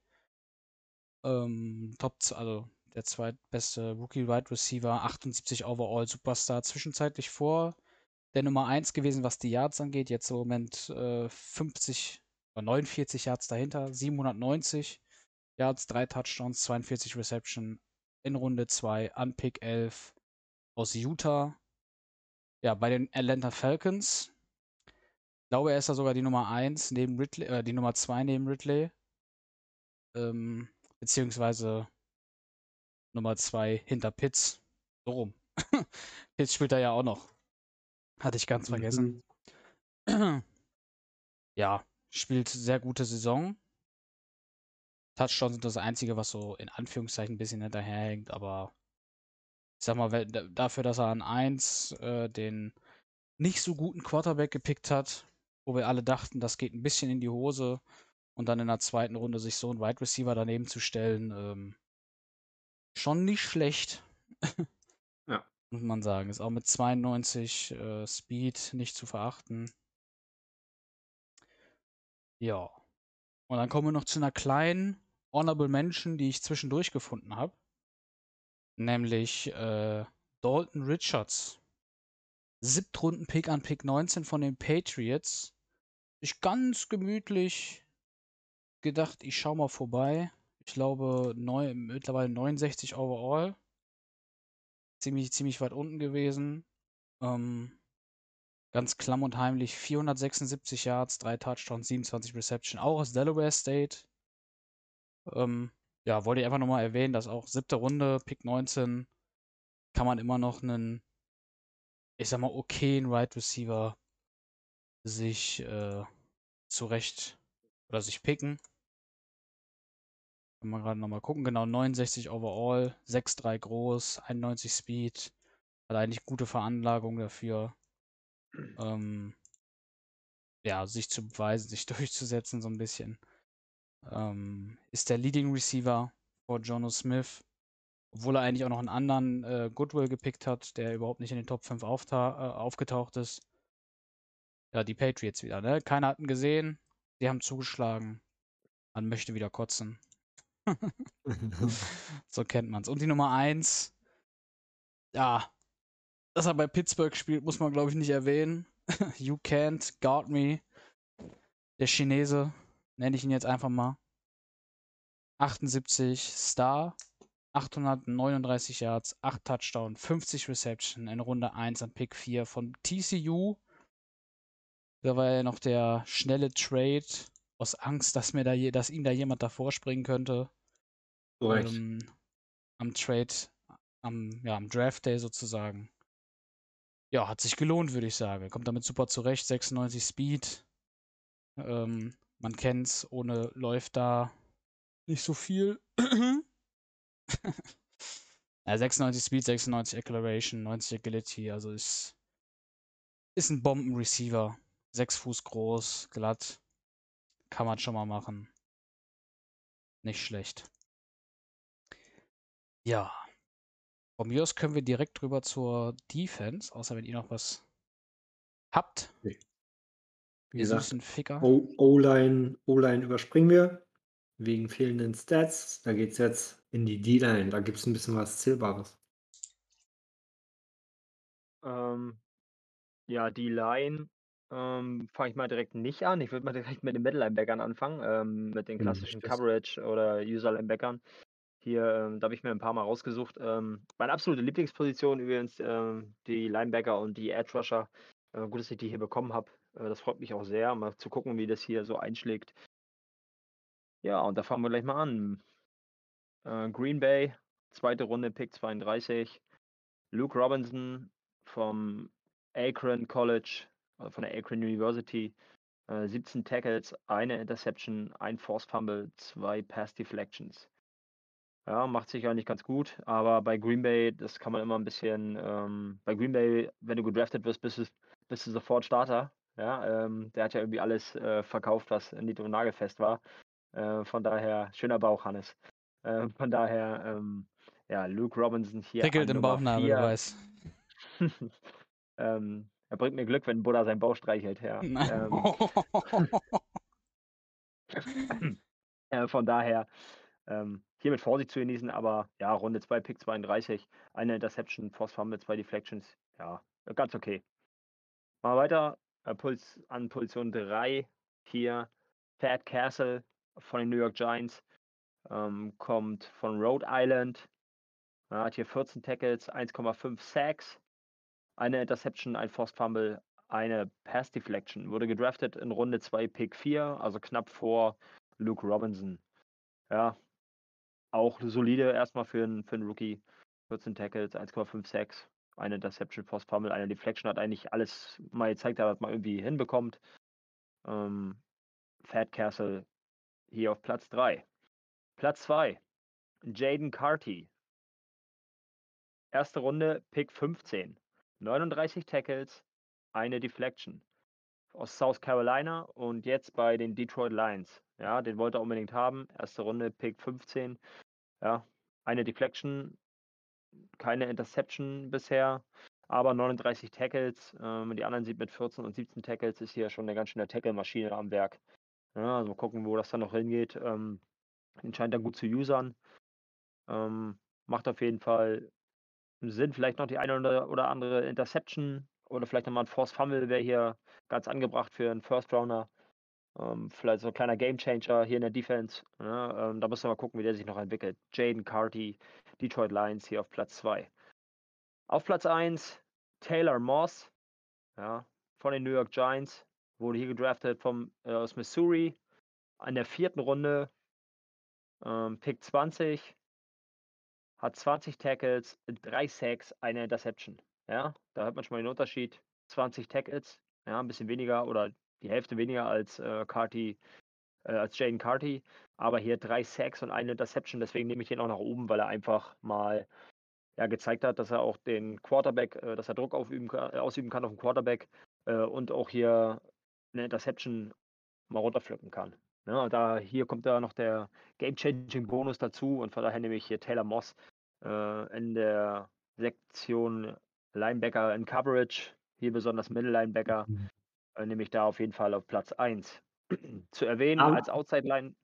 Ähm, Top, also der zweitbeste Rookie Wide Receiver, 78 Overall Superstar, zwischenzeitlich vor der Nummer 1 gewesen, was die Yards angeht. Jetzt im Moment äh, 50 oder 49 Yards dahinter, 790 Yards, 3 Touchdowns, 42 Reception in Runde 2 an Pick 11 aus Utah. Ja, bei den Atlanta Falcons. Ich glaube, er ist da sogar die Nummer 1 neben Ridley, äh, die Nummer 2 neben Ridley. Ähm, beziehungsweise Nummer 2 hinter Pitts. So rum. <laughs> Pitts spielt da ja auch noch. Hatte ich ganz vergessen. Mhm. <clears throat> ja, spielt sehr gute Saison. Touchdowns sind das Einzige, was so in Anführungszeichen ein bisschen hinterherhängt, aber ich sag mal, dafür, dass er an 1 äh, den nicht so guten Quarterback gepickt hat, wo wir alle dachten, das geht ein bisschen in die Hose und dann in der zweiten Runde sich so einen Wide Receiver daneben zu stellen, ähm, schon nicht schlecht. <laughs> Ja. Muss man sagen. Ist auch mit 92 äh, Speed nicht zu verachten. Ja. Und dann kommen wir noch zu einer kleinen Honorable Mention, die ich zwischendurch gefunden habe. Nämlich äh, Dalton Richards. Siebtrunden-Pick an Pick 19 von den Patriots. Ich ganz gemütlich gedacht, ich schau mal vorbei. Ich glaube, neu, mittlerweile 69 overall. Ziemlich, ziemlich weit unten gewesen. Ähm, ganz klamm und heimlich 476 Yards, 3 Touchdowns, 27 Reception, auch aus Delaware State. Ähm, ja, wollte ich einfach nochmal erwähnen, dass auch siebte Runde, Pick 19, kann man immer noch einen, ich sag mal, okayen Right Receiver sich äh, zurecht oder sich picken. Können wir gerade nochmal gucken. Genau, 69 overall, 6'3 groß, 91 Speed. Hat eigentlich gute Veranlagung dafür. <clears throat> Ähm, ja, sich zu beweisen, <laughs> sich durchzusetzen, so ein bisschen. Ähm, ist der Leading Receiver vor Jono Smith. Obwohl er eigentlich auch noch einen anderen äh, Goodwill gepickt hat, der überhaupt nicht in den Top 5 aufta äh, aufgetaucht ist. Ja, die Patriots wieder, ne? Keiner hat ihn gesehen. Sie haben zugeschlagen. Man möchte wieder kotzen. <laughs> so kennt man's. Und die Nummer 1, ja, dass er bei Pittsburgh spielt, muss man glaube ich nicht erwähnen. <laughs> you can't guard me. Der Chinese, nenne ich ihn jetzt einfach mal. 78 Star, 839 Yards, 8 Touchdown, 50 Reception in Runde 1 an Pick 4 von TCU. Da war ja noch der schnelle Trade aus Angst, dass mir da je, dass ihm da jemand davor springen könnte. Korrekt. Ähm, am Trade, am, ja, am Draft Day sozusagen. Ja, hat sich gelohnt, würde ich sagen. Kommt damit super zurecht. 96 Speed. Ähm, man kennt's, ohne läuft da nicht so viel. <clears throat> ja, 96 Speed, 96 Acceleration, 90 Agility, also ist, ist ein Bomben-Receiver. 6 Fuß groß, glatt. Kann man schon mal machen. Nicht schlecht. Ja. Von mir aus können wir direkt drüber zur Defense, außer wenn ihr noch was habt. Nee. Wie gesagt, süßen Ficker. O- O-Line O-Line überspringen wir. Wegen fehlenden Stats. Da geht es jetzt in die D-Line. Da gibt es ein bisschen was Zählbares. Ähm, ja, die Line ähm, fange ich mal direkt nicht an. Ich würde mal direkt mit den Middle-Linebackern anfangen, ähm, mit den Hm, klassischen das- Coverage- oder User-Linebackern. Hier, ähm, da habe ich mir ein paar Mal rausgesucht. Ähm, meine absolute Lieblingsposition übrigens, ähm, die Linebacker und die Edge Rusher. Äh, gut, dass ich die hier bekommen habe. Äh, das freut mich auch sehr, mal zu gucken, wie das hier so einschlägt. Ja, und da fangen wir gleich mal an. Äh, Green Bay, zweite Runde, Pick 32. Luke Robinson vom Akron College, äh, von der Akron University. Äh, 17 Tackles, eine Interception, ein Force Fumble, zwei Pass Deflections. Ja, macht sich eigentlich ganz gut, aber bei Green Bay, das kann man immer ein bisschen, ähm, bei Green Bay, wenn du gedraftet wirst, bist du, bist du sofort Starter. Ja, ähm, der hat ja irgendwie alles äh, verkauft, was nied- und nagelfest war. Äh, von daher, schöner Bauch, Hannes. Äh, von daher, ähm, ja, Luke Robinson hier Prickelt an im Bauchnabel, du weißt. <laughs> ähm, er bringt mir Glück, wenn Buddha seinen Bauch streichelt, ja. Ähm, <laughs> äh, von daher, ähm, hier mit Vorsicht zu genießen, aber ja, Runde 2, Pick 32, eine Interception, Force Fumble, zwei Deflections, ja, ganz okay. Mal weiter, Puls, an Position 3 hier Thad Castle von den New York Giants, ähm, kommt von Rhode Island, er hat hier 14 Tackles, 1,5 Sacks, eine Interception, ein Forced Fumble, eine Pass Deflection. Wurde gedraftet in Runde 2, Pick 4, also knapp vor Luke Robinson. Ja, auch solide erstmal für einen, für einen Rookie. 14 Tackles, 1,5 Sacks, eine Interception, Forced Fumble, eine Deflection. Hat eigentlich alles mal gezeigt, dass man irgendwie hinbekommt. Ähm, Fat Castle hier auf Platz 3. Platz 2, Jaden Carty. Erste Runde, Pick 15. 39 Tackles, eine Deflection. Aus South Carolina und jetzt bei den Detroit Lions. Ja, den wollte er unbedingt haben. Erste Runde, Pick 15. Ja, eine Deflection, keine Interception bisher, aber 39 Tackles. Ähm, die anderen sieht mit 14 und 17 Tackles ist hier schon eine ganz schöne Tackle-Maschine am Werk. Ja, also mal gucken, wo das dann noch hingeht. Ähm, scheint er gut zu usern. Ähm, macht auf jeden Fall Sinn. Vielleicht noch die eine oder andere Interception oder vielleicht nochmal ein Force Fumble wäre hier ganz angebracht für einen First Rounder. Ähm, vielleicht so ein kleiner Game Changer hier in der Defense. Ja, ne? ähm, da müssen wir mal gucken, wie der sich noch entwickelt. Jaden Carty, Detroit Lions hier auf Platz 2. Auf Platz 1 Taylor Moss ja, von den New York Giants. Wurde hier gedraftet vom, äh, aus Missouri. In der vierten Runde. Ähm, Pick 20. Hat 20 Tackles, 3 Sacks, eine Interception. Ja, da hört man schon mal den Unterschied. 20 Tackles, ja, ein bisschen weniger oder die Hälfte weniger als äh, Carty, äh, als Jaden Carty. Aber hier drei Sacks und eine Interception, deswegen nehme ich ihn auch nach oben, weil er einfach mal ja, gezeigt hat, dass er auch den Quarterback, äh, dass er Druck aufüben, äh, ausüben kann auf den Quarterback äh, und auch hier eine Interception mal runterpflücken kann. Ja, ne, da hier kommt da noch der Game-Changing Bonus dazu und von daher nehme ich hier Taylor Moss äh, in der Sektion Linebacker in Coverage, hier besonders Middle Linebacker, äh, nehme ich da auf jeden Fall auf Platz 1. <clears throat> Zu erwähnen ah. als Outside Line,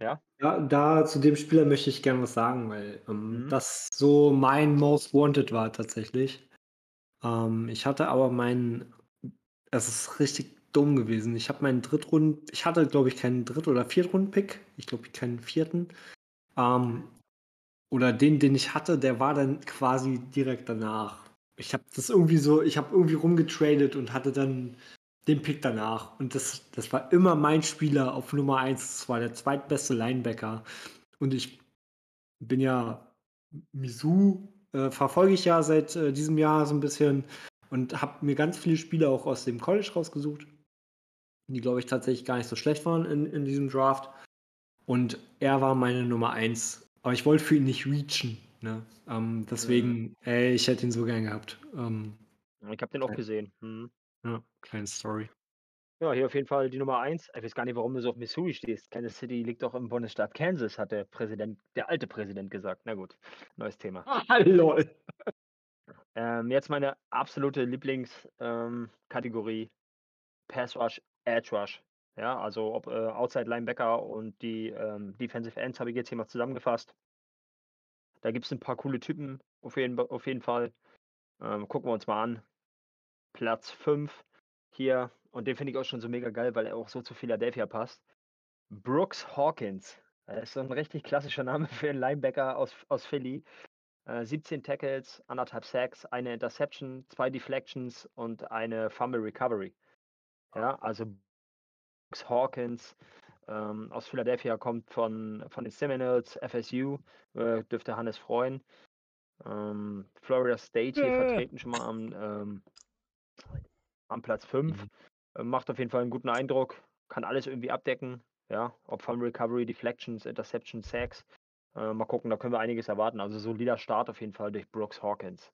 ja? Ja, da zu dem Spieler möchte ich gerne was sagen, weil ähm, mhm. das so mein Most Wanted war tatsächlich. Ähm, ich hatte aber meinen, es ist richtig dumm gewesen. Ich habe meinen Drittrunden, ich hatte glaube ich keinen Dritt- oder Viertrunden-Pick, ich glaube keinen vierten. Ähm, oder den, den ich hatte, der war dann quasi direkt danach. Ich habe das irgendwie so, ich habe irgendwie rumgetradet und hatte dann den Pick danach. Und das, das war immer mein Spieler auf Nummer 1. Das war der zweitbeste Linebacker. Und ich bin ja Misu, äh, verfolge ich ja seit äh, diesem Jahr so ein bisschen und habe mir ganz viele Spieler auch aus dem College rausgesucht, die, glaube ich, tatsächlich gar nicht so schlecht waren in, in diesem Draft. Und er war meine Nummer 1 aber ich wollte für ihn nicht reachen. Ne? Ähm, deswegen, ja. ey, ich hätte ihn so gern gehabt. Ähm, ich habe den auch gesehen. Hm. Ja, kleine Story. Ja, hier auf jeden Fall die Nummer 1. Ich weiß gar nicht, warum du so auf Missouri stehst. Kansas City liegt doch im Bundesstaat Kansas, hat der Präsident, der alte Präsident gesagt. Na gut, neues Thema. Ah, <laughs> lol. Ähm, jetzt meine absolute Lieblingskategorie: ähm, Pass Rush, Edge Rush. Ja, also ob äh, Outside Linebacker und die ähm, Defensive Ends habe ich jetzt hier mal zusammengefasst. Da gibt es ein paar coole Typen auf jeden, auf jeden Fall. Ähm, gucken wir uns mal an. Platz 5 hier. Und den finde ich auch schon so mega geil, weil er auch so zu Philadelphia passt. Brooks Hawkins. Das ist so ein richtig klassischer Name <laughs> für einen Linebacker aus, aus Philly. Äh, 17 Tackles, anderthalb Sacks, eine Interception, zwei Deflections und eine Fumble Recovery. Ja, also Hawkins ähm, aus Philadelphia kommt von, von den Seminoles, FSU, äh, dürfte Hannes freuen. Ähm, Florida State hier yeah. vertreten schon mal am, ähm, am Platz 5. Mhm. Äh, macht auf jeden Fall einen guten Eindruck, kann alles irgendwie abdecken. Ja, ob Fun Recovery, Deflections, Interceptions, Sacks. Äh, mal gucken, da können wir einiges erwarten. Also solider Start auf jeden Fall durch Brooks Hawkins.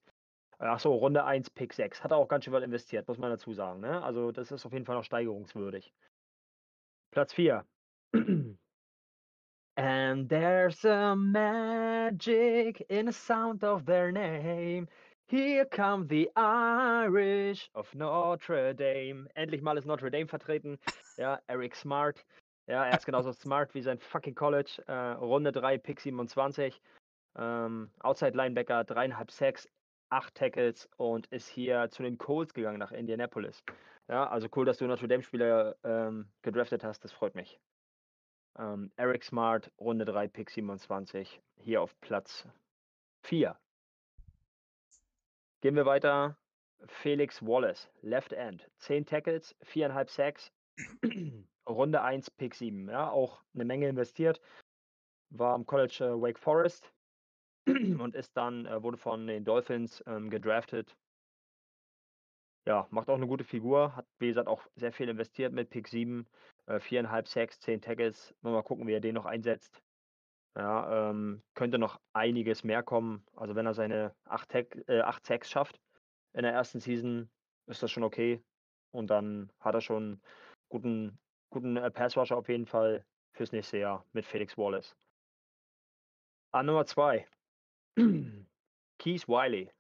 Achso, Runde 1, Pick 6. Hat er auch ganz schön was investiert, muss man dazu sagen. Ne? Also das ist auf jeden Fall noch steigerungswürdig. Platz 4. <clears throat> And there's a magic in the sound of their name. Here come the Irish of Notre Dame. Endlich mal ist Notre Dame vertreten. Ja, Eric Smart. Ja, er ist genauso smart wie sein fucking College. Äh, Runde 3, Pick 27. Ähm, Outside Linebacker, dreieinhalb Sacks, acht Tackles und ist hier zu den Colts gegangen nach Indianapolis. Ja, also cool, dass du Notre Dame-Spieler ähm, gedraftet hast, das freut mich. Ähm, Eric Smart, Runde 3, Pick 27, hier auf Platz 4. Gehen wir weiter. Felix Wallace, Left End, 10 Tackles, 4,5 Sacks, <clears throat> Runde 1, Pick 7. Ja, auch eine Menge investiert. War am College äh, Wake Forest <clears throat> und ist dann, äh, wurde von den Dolphins ähm, gedraftet. Ja, macht auch eine gute Figur, hat wie gesagt auch sehr viel investiert mit Pick 7, äh, 4,5 Sacks, 10 Tackles. Mal gucken, wie er den noch einsetzt. Ja, ähm, könnte noch einiges mehr kommen. Also wenn er seine 8, Tag, äh, 8 Sacks schafft in der ersten Season, ist das schon okay. Und dann hat er schon guten, guten äh, Passwasher auf jeden Fall fürs nächste Jahr mit Felix Wallace. An Nummer 2. <clears throat> Keith Wiley.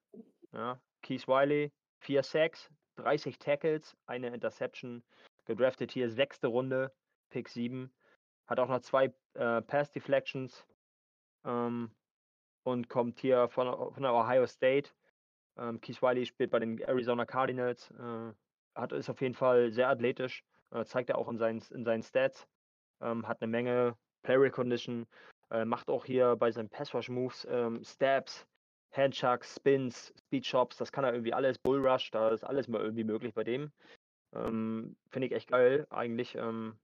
Ja, Keith Wiley, 4 Sacks, 30 Tackles, eine Interception. Gedraftet hier sechste Runde, Pick 7. Hat auch noch zwei äh, Pass Deflections ähm, und kommt hier von, von der Ohio State. Ähm, Keith Wiley spielt bei den Arizona Cardinals. Äh, hat, ist auf jeden Fall sehr athletisch. Äh, zeigt er auch in seinen, in seinen Stats. Ähm, hat eine Menge Play Recognition. Äh, macht auch hier bei seinen Pass Rush Moves ähm, Stabs, Handchucks, Spins, Speed Shops. Das kann er irgendwie alles. Bull Rush, da ist alles mal irgendwie möglich bei dem. Ähm, Finde ich echt geil, eigentlich. Ähm,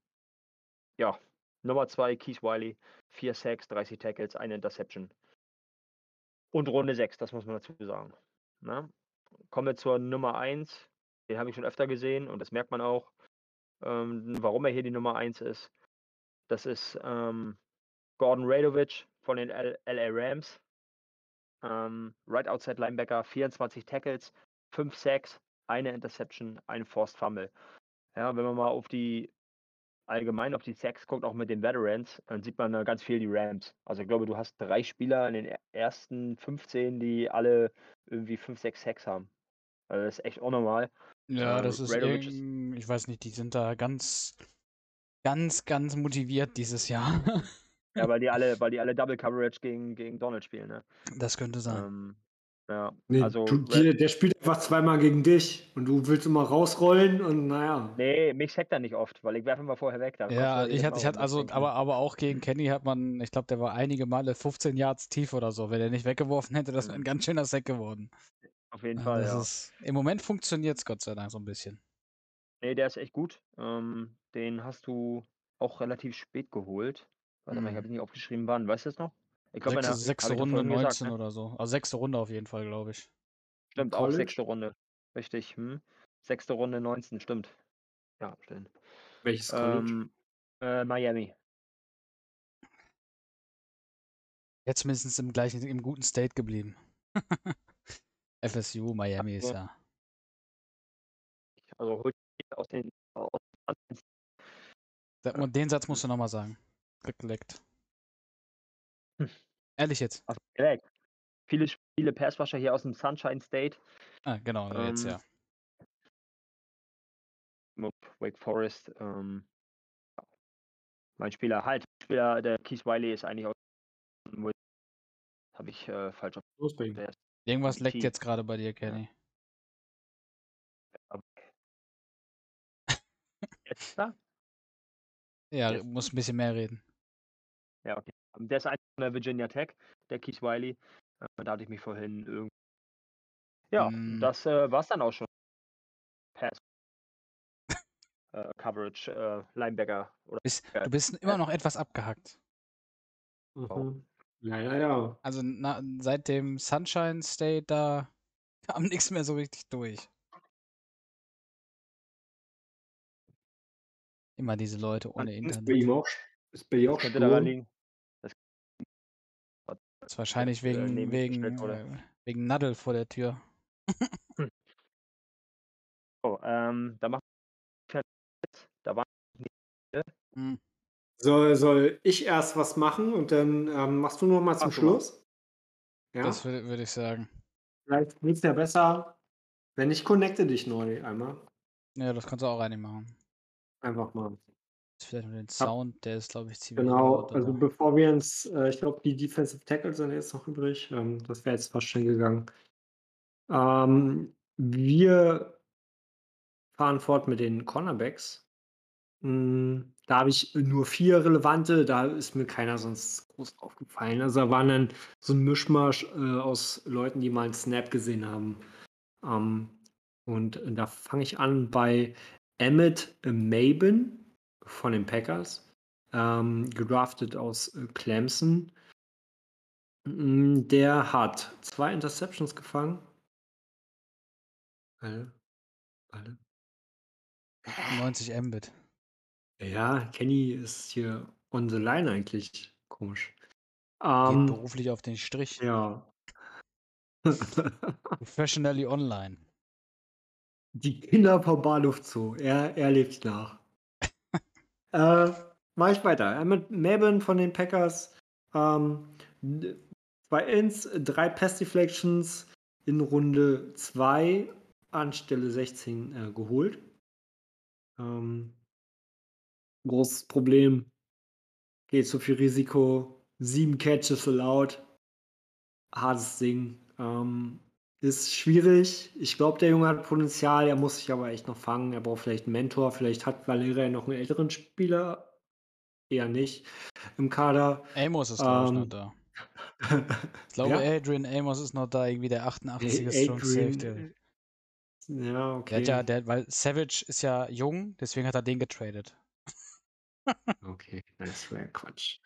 ja, Nummer 2, Keith Wiley, 4 Sacks, 30 Tackles, eine Interception. Und Runde 6, das muss man dazu sagen. Na? Ne? Kommen wir zur Nummer 1. Den habe ich schon öfter gesehen und das merkt man auch, ähm, warum er hier die Nummer 1 ist. Das ist ähm, Gordon Radovic von den LA Rams. Ähm, right Outside Linebacker, 24 Tackles, 5 Sacks, eine Interception, ein Forced Fumble. Ja, wenn man mal auf die allgemein auf die Sacks guckt, auch mit den Veterans, dann sieht man ganz viel die Rams. Also ich glaube, du hast drei Spieler in den ersten 15, die alle irgendwie 5, 6 Sacks haben. Also das ist echt unnormal. Ja, äh, das ist, ist, ich weiß nicht, die sind da ganz, ganz, ganz motiviert dieses Jahr. ja, weil die <laughs> alle, weil die alle Double Coverage gegen, gegen Donald spielen, ne? Das könnte sein. Ähm, ja, nee, also. Du, der, der, spielt einfach zweimal gegen dich und du willst immer rausrollen und naja. Nee, mich sackt er nicht oft, weil ich werfe immer vorher weg. ja, ich hatte, ich hatte also, aber, aber auch gegen Kenny hat man, ich glaube, der war einige Male 15 Yards tief oder so. Wenn er nicht weggeworfen hätte, das wäre ein ganz schöner Sack geworden. Auf jeden Fall, ja. Ist, Im Moment funktioniert es Gott sei Dank so ein bisschen. Nee, der ist echt gut. Ähm, den hast du auch relativ spät geholt. Warte mal, ich habe mhm. nicht aufgeschrieben, wann. Weißt du es noch? Ich glaube, sechste, sechste Runde 19 gesagt, ne? oder so. Also sechste Runde auf jeden Fall, glaube ich. Stimmt, auch sechste Runde. Richtig. Hm. Sechste Runde 19, stimmt. Ja, stimmt. Welches College? Ähm, äh, Miami. Jetzt mindestens im gleichen, im guten State geblieben. <laughs> FSU, Miami ist ja. Also holt aus den. Aus den Satz musst du nochmal sagen. Geleckt. Hm. Ehrlich jetzt. Ach, direkt. Viele, viele Passwasher hier aus dem Sunshine State. Ah, genau, ähm, jetzt ja. Wake Forest. Ähm, mein Spieler, halt, Spieler, der Keith Wiley ist eigentlich aus. Habe ich äh, falsch auf. Irgendwas leckt jetzt gerade bei dir, Kenny. Jetzt da? Ja, jetzt. muss ein bisschen mehr reden. Ja, okay. Der ist eigentlich von der Virginia Tech, der Keith Wiley. Äh, da hatte ich mich vorhin irgendwie. Ja, mm. das äh, war es dann auch schon. Pass. <laughs> äh, Coverage, äh, Linebacker. Oder bist, du bist immer noch etwas abgehackt. Mhm. Ja, ja, ja. Also na, seit dem Sunshine State, da <laughs> kam nichts mehr so richtig durch. Immer diese Leute ohne Internet. Ist bei ihm auch, ist bei ihm auch könnte daran liegen. Das ist wahrscheinlich äh, wegen, äh, wegen, äh, wegen Nadel vor der Tür. hm. <laughs> So, ähm, da macht da war hm. soll, soll ich erst was machen und dann ähm, machst du noch mal zum Ach, Schluss? Ja? Das würde würd ich sagen. Vielleicht wird es ja besser, wenn ich connecte dich neu einmal. Ja, das kannst du auch eigentlich machen. Einfach mal. Vielleicht nur den Sound, der ist, glaube ich, ziemlich Genau, laut. also bevor wir ins, äh, ich glaube, die Defensive Tackles sind jetzt noch übrig. Ähm, das wäre jetzt fast schnell gegangen. Ähm, wir fahren fort mit den Cornerbacks. Hm, da habe ich nur vier relevante, da ist mir keiner sonst groß aufgefallen. Also da waren dann so ein Mischmasch äh, aus Leuten, die mal einen Snap gesehen haben. Ähm, und da fange ich an bei Emmett Maben von den Packers ähm, gedraftet aus äh, Clemson. Mm, Der hat zwei Interceptions gefangen. Alle. Alle. 90 Mbit. Ja, Kenny ist hier on the line eigentlich. Komisch. Geht Ähm, beruflich auf den Strich. ja. <laughs> Professionally online. Die Kinder vom Bahnhof Zoo. Er, er lebt nach. Äh, mach ich weiter. Mit Maben von den Packers. Ähm, zwei Ins, drei Pass Deflections in Runde 2 anstelle 16 äh, geholt. Ähm, großes Problem. Geht zu viel Risiko. Sieben Catches allowed. Hartes Ding. Ähm, ist schwierig. Ich glaube, der Junge hat Potenzial. Er muss sich aber echt noch fangen. Er braucht vielleicht einen Mentor. Vielleicht hat Valeria noch einen älteren Spieler. Eher nicht im Kader. Amos ist, glaube ich, noch Ähm, da. <laughs> Ich glaube, Ja. Adrian Amos ist noch da, irgendwie der 88er Strong Safety. Ja, Der okay. hat ja, der, weil Savage ist ja jung, deswegen hat er den getradet. <laughs> Okay, das wäre Quatsch.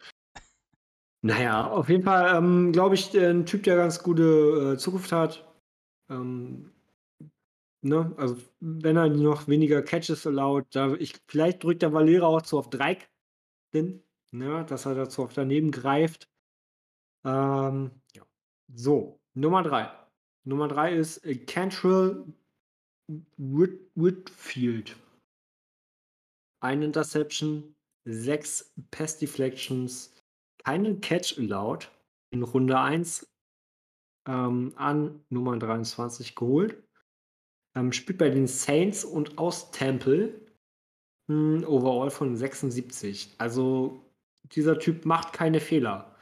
Naja, auf jeden Fall ähm, glaube ich, der- ein Typ, der ganz gute äh, Zukunft hat. Ähm, ne? Also, wenn er noch weniger Catches allowed, da ich, vielleicht drückt der Valera auch zu auf drei hin, ne? dass er dazu auf daneben greift. Ähm, ja. So, Nummer drei. Nummer drei ist äh, Cantrell Whit Whitfield. Ein Interception, sechs Pass Deflections, keinen Catch allowed. In Runde 1 ähm, an Nummer 23 geholt. Ähm, spielt bei den Saints und aus Temple. Hm, overall von 76. Also dieser Typ macht keine Fehler.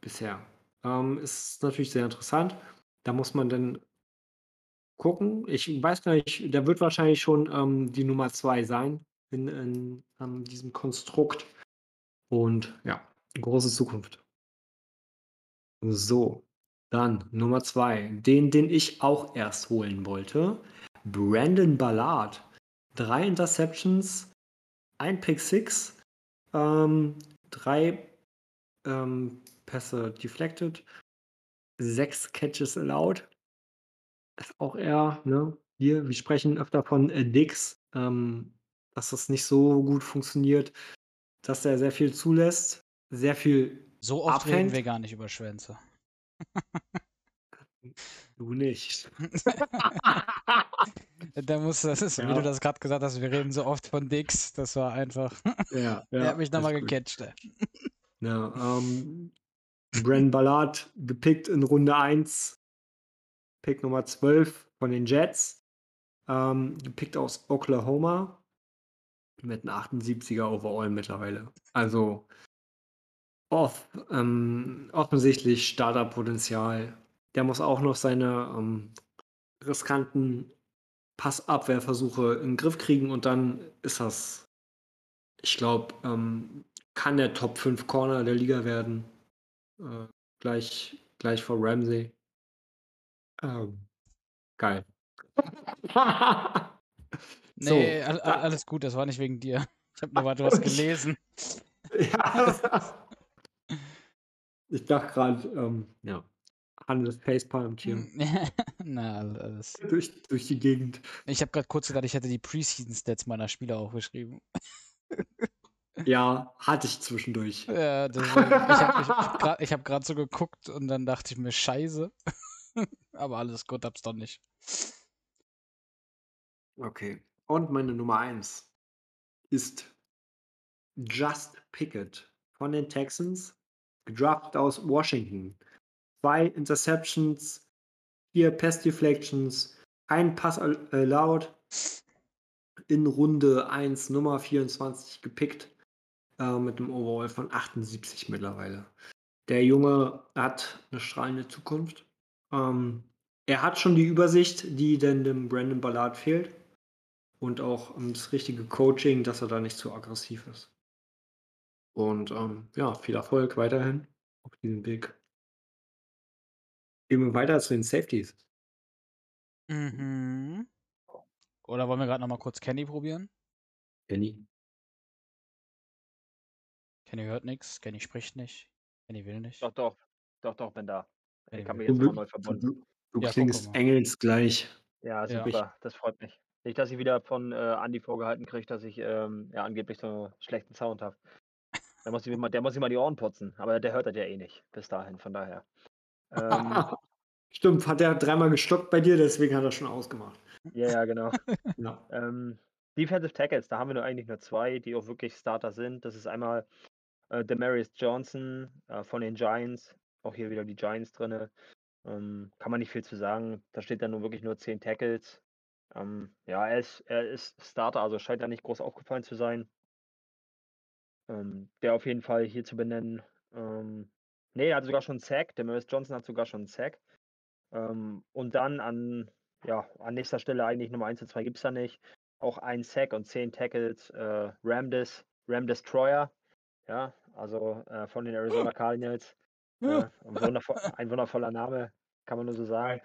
Bisher. Ähm, ist natürlich sehr interessant. Da muss man dann gucken. Ich weiß gar nicht, der wird wahrscheinlich schon ähm, die Nummer 2 sein in, in ähm, diesem Konstrukt. Und ja, große Zukunft. So, dann Nummer 2. Den, den ich auch erst holen wollte. Brandon Ballard. Drei Interceptions, ein Pick Six, ähm, drei ähm, Pässe deflected, sechs Catches allowed. Ist auch eher, ne? Hier, wir sprechen öfter von äh, Dix, ähm, dass das nicht so gut funktioniert, dass er sehr viel zulässt, sehr viel So oft reden Abhängt. wir gar nicht über Schwänze. Du nicht. <laughs> Da muss, das ist, wie Ja. du das gerade gesagt hast, wir reden so oft von Dix. Das war einfach. <laughs> ja, er hat mich nochmal gecatcht. ey. Ja, ähm, Brandon Ballard gepickt in Runde 1. Pick Nummer 12 von den Jets. Ähm, gepickt aus Oklahoma. Mit einem 78er Overall mittlerweile. Also off, ähm, offensichtlich Starterpotenzial. Der muss auch noch seine ähm, riskanten Passabwehrversuche in den Griff kriegen und dann ist das, ich glaube, ähm, kann der Top 5 Corner der Liga werden. Äh, gleich, gleich vor Ramsey. Ähm, geil. <laughs> Nee, So, alles gut, das war nicht wegen dir. Ich habe nur was was gelesen. <laughs> ja. <laughs> Ich dachte gerade, ähm, ja, Hannes Facepalmt hier <laughs> Na, all- alles. durch, durch die Gegend. Ich habe gerade kurz gedacht, ich hätte die Preseason-Stats meiner Spieler aufgeschrieben. <laughs> Ja, hatte ich zwischendurch. Ja, deswegen, ich habe hab gerade so geguckt und dann dachte ich mir, scheiße. <laughs> Aber alles gut, hab's doch nicht. Okay. Und meine Nummer 1 ist Just Pickett von den Texans, gedraftet aus Washington. Zwei Interceptions, vier Pass Deflections, ein Pass al- allowed. in Runde 1 Nummer 24 gepickt äh, mit einem Overall von 78 mittlerweile. Der Junge hat eine strahlende Zukunft. Ähm, er hat schon die Übersicht, die denn dem Brandon Ballard fehlt. Und auch das richtige Coaching, dass er da nicht zu aggressiv ist. Und ähm, ja, viel Erfolg weiterhin auf diesem Weg. Gehen wir weiter zu den Safeties. Mhm. Oder wollen wir gerade noch mal kurz Kenny probieren? Kenny. Kenny hört nichts, Kenny spricht nicht, Kenny will nicht. Doch, doch. Doch, doch, bin da. Kenny Ich habe will. mich Du, jetzt mal neu verbunden. du, du Ja, klingst engelsgleich. Ja, Ja. super. Das freut mich. Nicht, dass ich wieder von äh, Andi vorgehalten kriege, dass ich ähm, ja angeblich so einen schlechten Sound habe. Der muss, ich mir mal, der muss sich mal die Ohren putzen. Aber der hört das ja eh nicht. Bis dahin, von daher. Ähm, <laughs> Stimmt, hat er dreimal gestockt bei dir, deswegen hat er schon ausgemacht. ja, ja, genau. <laughs> Ja. Ähm, Defensive Tackles, da haben wir nur eigentlich nur zwei, die auch wirklich Starter sind. Das ist einmal äh, Demarius Johnson äh, von den Giants. Auch hier wieder die Giants drin. Ähm, kann man nicht viel zu sagen. Da steht dann nur wirklich nur 10 Tackles. Ähm, ja, er ist, er ist Starter, also scheint da nicht groß aufgefallen zu sein. Ähm, der auf jeden Fall hier zu benennen. Ähm, nee, er hat sogar schon einen Sack. Demarius Johnson hat sogar schon einen Sack. Ähm, und dann an, ja, an nächster Stelle eigentlich Nummer 1 und 2 gibt es da nicht. Auch ein Sack und 10 Tackles. Äh, Ramdes, Ram Destroyer. Ja, also äh, von den Arizona Cardinals. Äh, ein, wundervoll, ein wundervoller Name, kann man nur so sagen.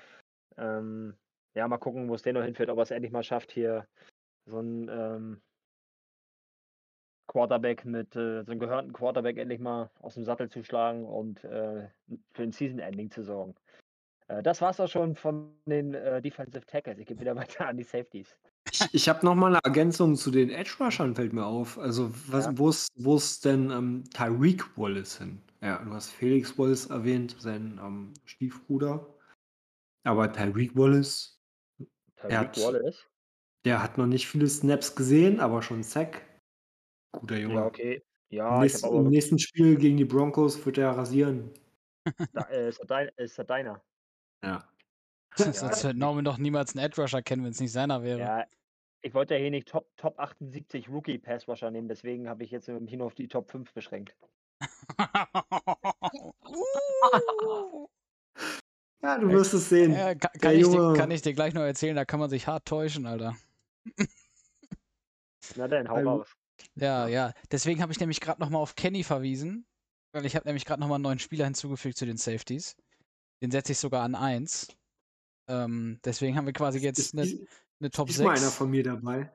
Ähm, ja, mal gucken, wo es den noch hinführt, ob er es endlich mal schafft, hier so ein ähm, Quarterback mit, äh, so einen gehörten Quarterback endlich mal aus dem Sattel zu schlagen und äh, für ein Season-Ending zu sorgen. Äh, das war's auch schon von den äh, Defensive Tackles. Ich gebe wieder <laughs> weiter an die Safeties. Ich, ich habe noch mal eine Ergänzung zu den Edge Rushern, fällt mir auf. Also, was, Ja. wo ist denn ähm, Tyreek Wallace hin? Ja, du hast Felix Wallace erwähnt, sein ähm, Stiefbruder. Aber Tyreek Wallace, Tyreek hat- Wallace. der hat noch nicht viele Snaps gesehen, aber schon Sack. Guter Junge. Ja, okay. Im, Ja, habe Im nächsten Spiel gegen die Broncos wird er rasieren. Da, äh, ist, das dein, ist das deiner? Ja. <laughs> Sonst wird Norman doch niemals einen Edge Rusher kennen, wenn es nicht seiner wäre. Ja, ich wollte ja hier nicht Top, Top 78 Rookie Pass Rusher nehmen, deswegen habe ich jetzt mich nur auf die Top 5 beschränkt. Uh. <laughs> Ja, du wirst es sehen. Ja, kann, Der kann, ich dir, kann ich dir gleich noch erzählen, da kann man sich hart täuschen, Alter. Na dann, hau raus. Ja, ja. Deswegen habe ich nämlich gerade nochmal auf Kenny verwiesen, weil ich habe nämlich gerade nochmal einen neuen Spieler hinzugefügt zu den Safeties. Den setze ich sogar an 1. Ähm, deswegen haben wir quasi jetzt Ist, eine, eine Top diesmal 6. einer von mir dabei.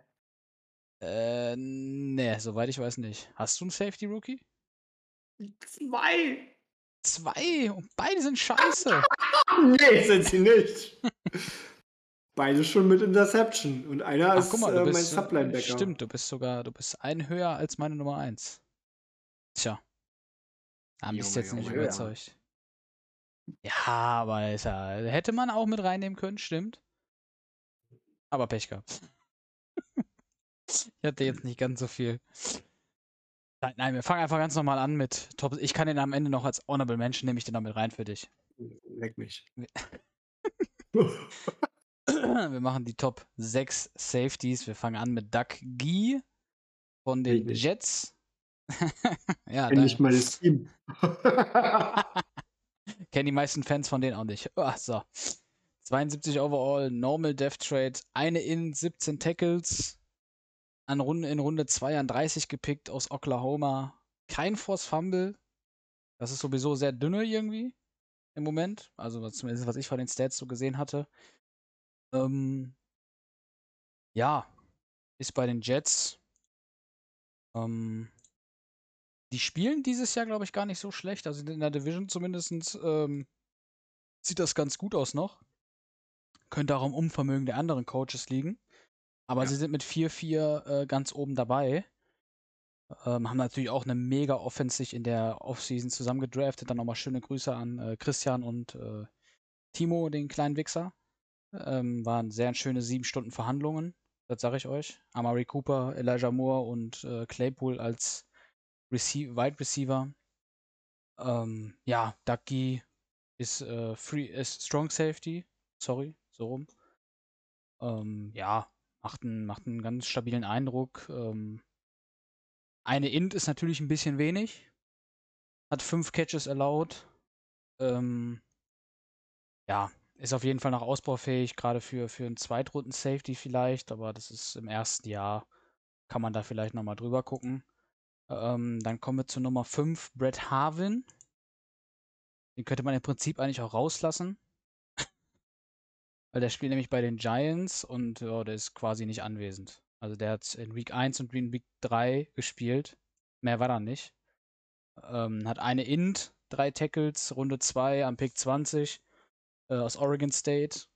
Äh, ne, soweit ich weiß nicht. Hast du einen Safety Rookie? Zwei! Zwei! Und beide sind scheiße! <laughs> Nee, sind sie nicht. <laughs> Beide schon mit Interception. Und einer Ach, ist guck mal, du äh, mein bist. äh, Sublinebacker. Stimmt, du bist sogar, du bist ein höher als meine Nummer 1. Tja. Haben mich Junge, jetzt nicht Junge, überzeugt. Ja, aber ist ja, hätte man auch mit reinnehmen können, stimmt. Aber Pech gehabt. <laughs> ich hatte jetzt nicht ganz so viel. Nein, nein, wir fangen einfach ganz normal an mit Top. Ich kann den am Ende noch als Honorable Mention, nehme ich den damit rein für dich. Leck mich. <laughs> Wir machen die Top 6 Safeties. Wir fangen an mit Doug Gee von den Richtig. Jets. <laughs> ja, da, mal das Team. <laughs> kennen die meisten Fans von denen auch nicht. <laughs> Oh, so. 72 overall, Normal Death Trade, eine in 17 Tackles, an Runde, in Runde 2 an 30 gepickt aus Oklahoma. Kein Force Fumble. Das ist sowieso sehr dünne irgendwie im Moment. Also zumindest was ich von den Stats so gesehen hatte. Ähm, ja, ist bei den Jets. Ähm, die spielen dieses Jahr, glaube ich, gar nicht so schlecht. Also in der Division zumindest ähm, sieht das ganz gut aus noch. Könnte auch am Umvermögen der anderen Coaches liegen. Aber Ja. sie sind mit 4-4 äh, ganz oben dabei. Ähm, haben natürlich auch eine mega Offense sich in der Offseason zusammengedraftet. Dann nochmal schöne Grüße an äh, Christian und äh, Timo, den kleinen Wichser. Ähm, waren sehr schöne sieben Stunden Verhandlungen, das sage ich euch. Amari Cooper, Elijah Moore und äh, Claypool als Receive Wide Receiver. Ähm, ja, Ducky ist, äh, free, ist Strong Safety. Sorry, so rum. Ähm, ja, macht einen, macht einen ganz stabilen Eindruck. Ähm, eine Int ist natürlich ein bisschen wenig. Hat fünf Catches allowed. Ähm, ja, ist auf jeden Fall noch ausbaufähig, gerade für, für einen Zweitrunden-Safety vielleicht, aber das ist im ersten Jahr, kann man da vielleicht nochmal drüber gucken. Ähm, dann kommen wir zu Nummer 5, Brett Harvin. Den könnte man im Prinzip eigentlich auch rauslassen. Weil der spielt nämlich bei den Giants und ja, der ist quasi nicht anwesend. Also der hat in Week 1 und in Week 3 gespielt. Mehr war da nicht. Ähm, hat eine Int, drei Tackles, Runde 2 am Pick 20 äh, aus Oregon State.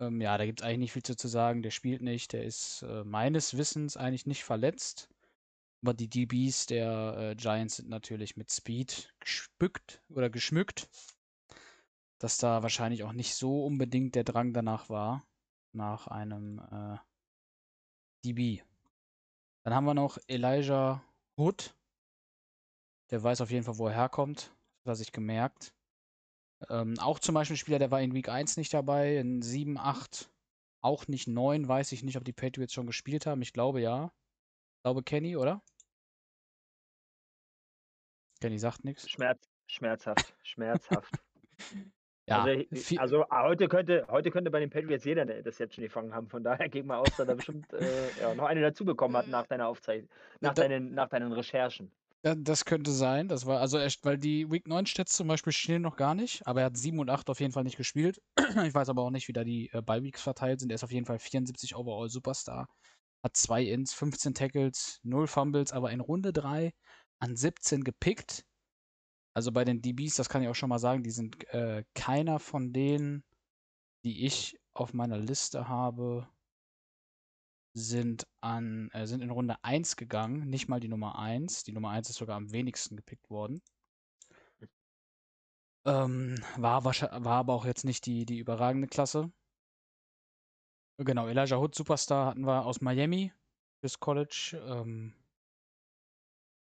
Ähm, ja, da gibt es eigentlich nicht viel zu, zu sagen. Der spielt nicht. Der ist äh, meines Wissens eigentlich nicht verletzt. Aber die DBs der äh, Giants sind natürlich mit Speed gespückt oder geschmückt. Dass da wahrscheinlich auch nicht so unbedingt der Drang danach war. Nach einem äh, DB. Dann haben wir noch Elijah Hood. Der weiß auf jeden Fall, wo er herkommt. Das hat sich gemerkt. Ähm, auch zum Beispiel ein Spieler, der war in Week 1 nicht dabei, in 7, 8, auch nicht 9, weiß ich nicht, ob die Patriots schon gespielt haben. Ich glaube ja. Ich glaube Kenny, oder? Kenny sagt nichts. Schmerz, schmerzhaft, <laughs> schmerzhaft. <laughs> Ja, also, viel- also heute könnte, heute könnte bei den Patriots jeder eine Interception gefangen haben. Von daher geht mal aus, dass er bestimmt äh, ja, noch eine dazu bekommen hat <laughs> nach deiner Aufzeichnung, nach, Da- deinen, nach deinen Recherchen. Das könnte sein. Das war also echt, weil die Week 9 Stats zum Beispiel stehen noch gar nicht, aber er hat 7 und 8 auf jeden Fall nicht gespielt. <clears throat> Ich weiß aber auch nicht, wie da die äh, Bye-Weeks verteilt sind. Er ist auf jeden Fall 74 Overall Superstar. Hat 2 Ins, 15 Tackles, 0 Fumbles, aber in Runde 3 an 17 gepickt. Also bei den DBs, das kann ich auch schon mal sagen, die sind äh, keiner von denen, die ich auf meiner Liste habe, sind an, äh, sind in Runde 1 gegangen, nicht mal die Nummer 1. Die Nummer 1 ist sogar am wenigsten gepickt worden. Ähm, war, war aber auch jetzt nicht die, die überragende Klasse. Genau, Elijah Hood, Superstar, hatten wir aus Miami fürs College. Ähm,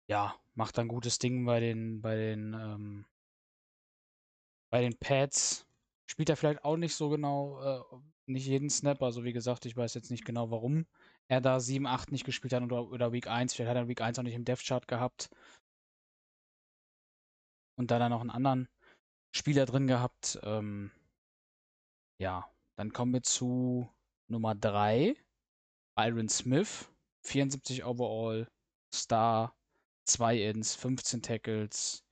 ja, macht ein gutes Ding bei den, bei den, ähm, bei den Pads. Spielt er vielleicht auch nicht so genau, äh, nicht jeden Snap. Also wie gesagt, ich weiß jetzt nicht genau, warum er da 7, 8 nicht gespielt hat oder, oder Week 1. Vielleicht hat er Week 1 auch nicht im Dev Chart gehabt. Und dann noch einen anderen Spieler drin gehabt. Ähm, ja, dann kommen wir zu Nummer 3. Byron Smith. 74 Overall. Star. 2 Ins, 15 Tackles.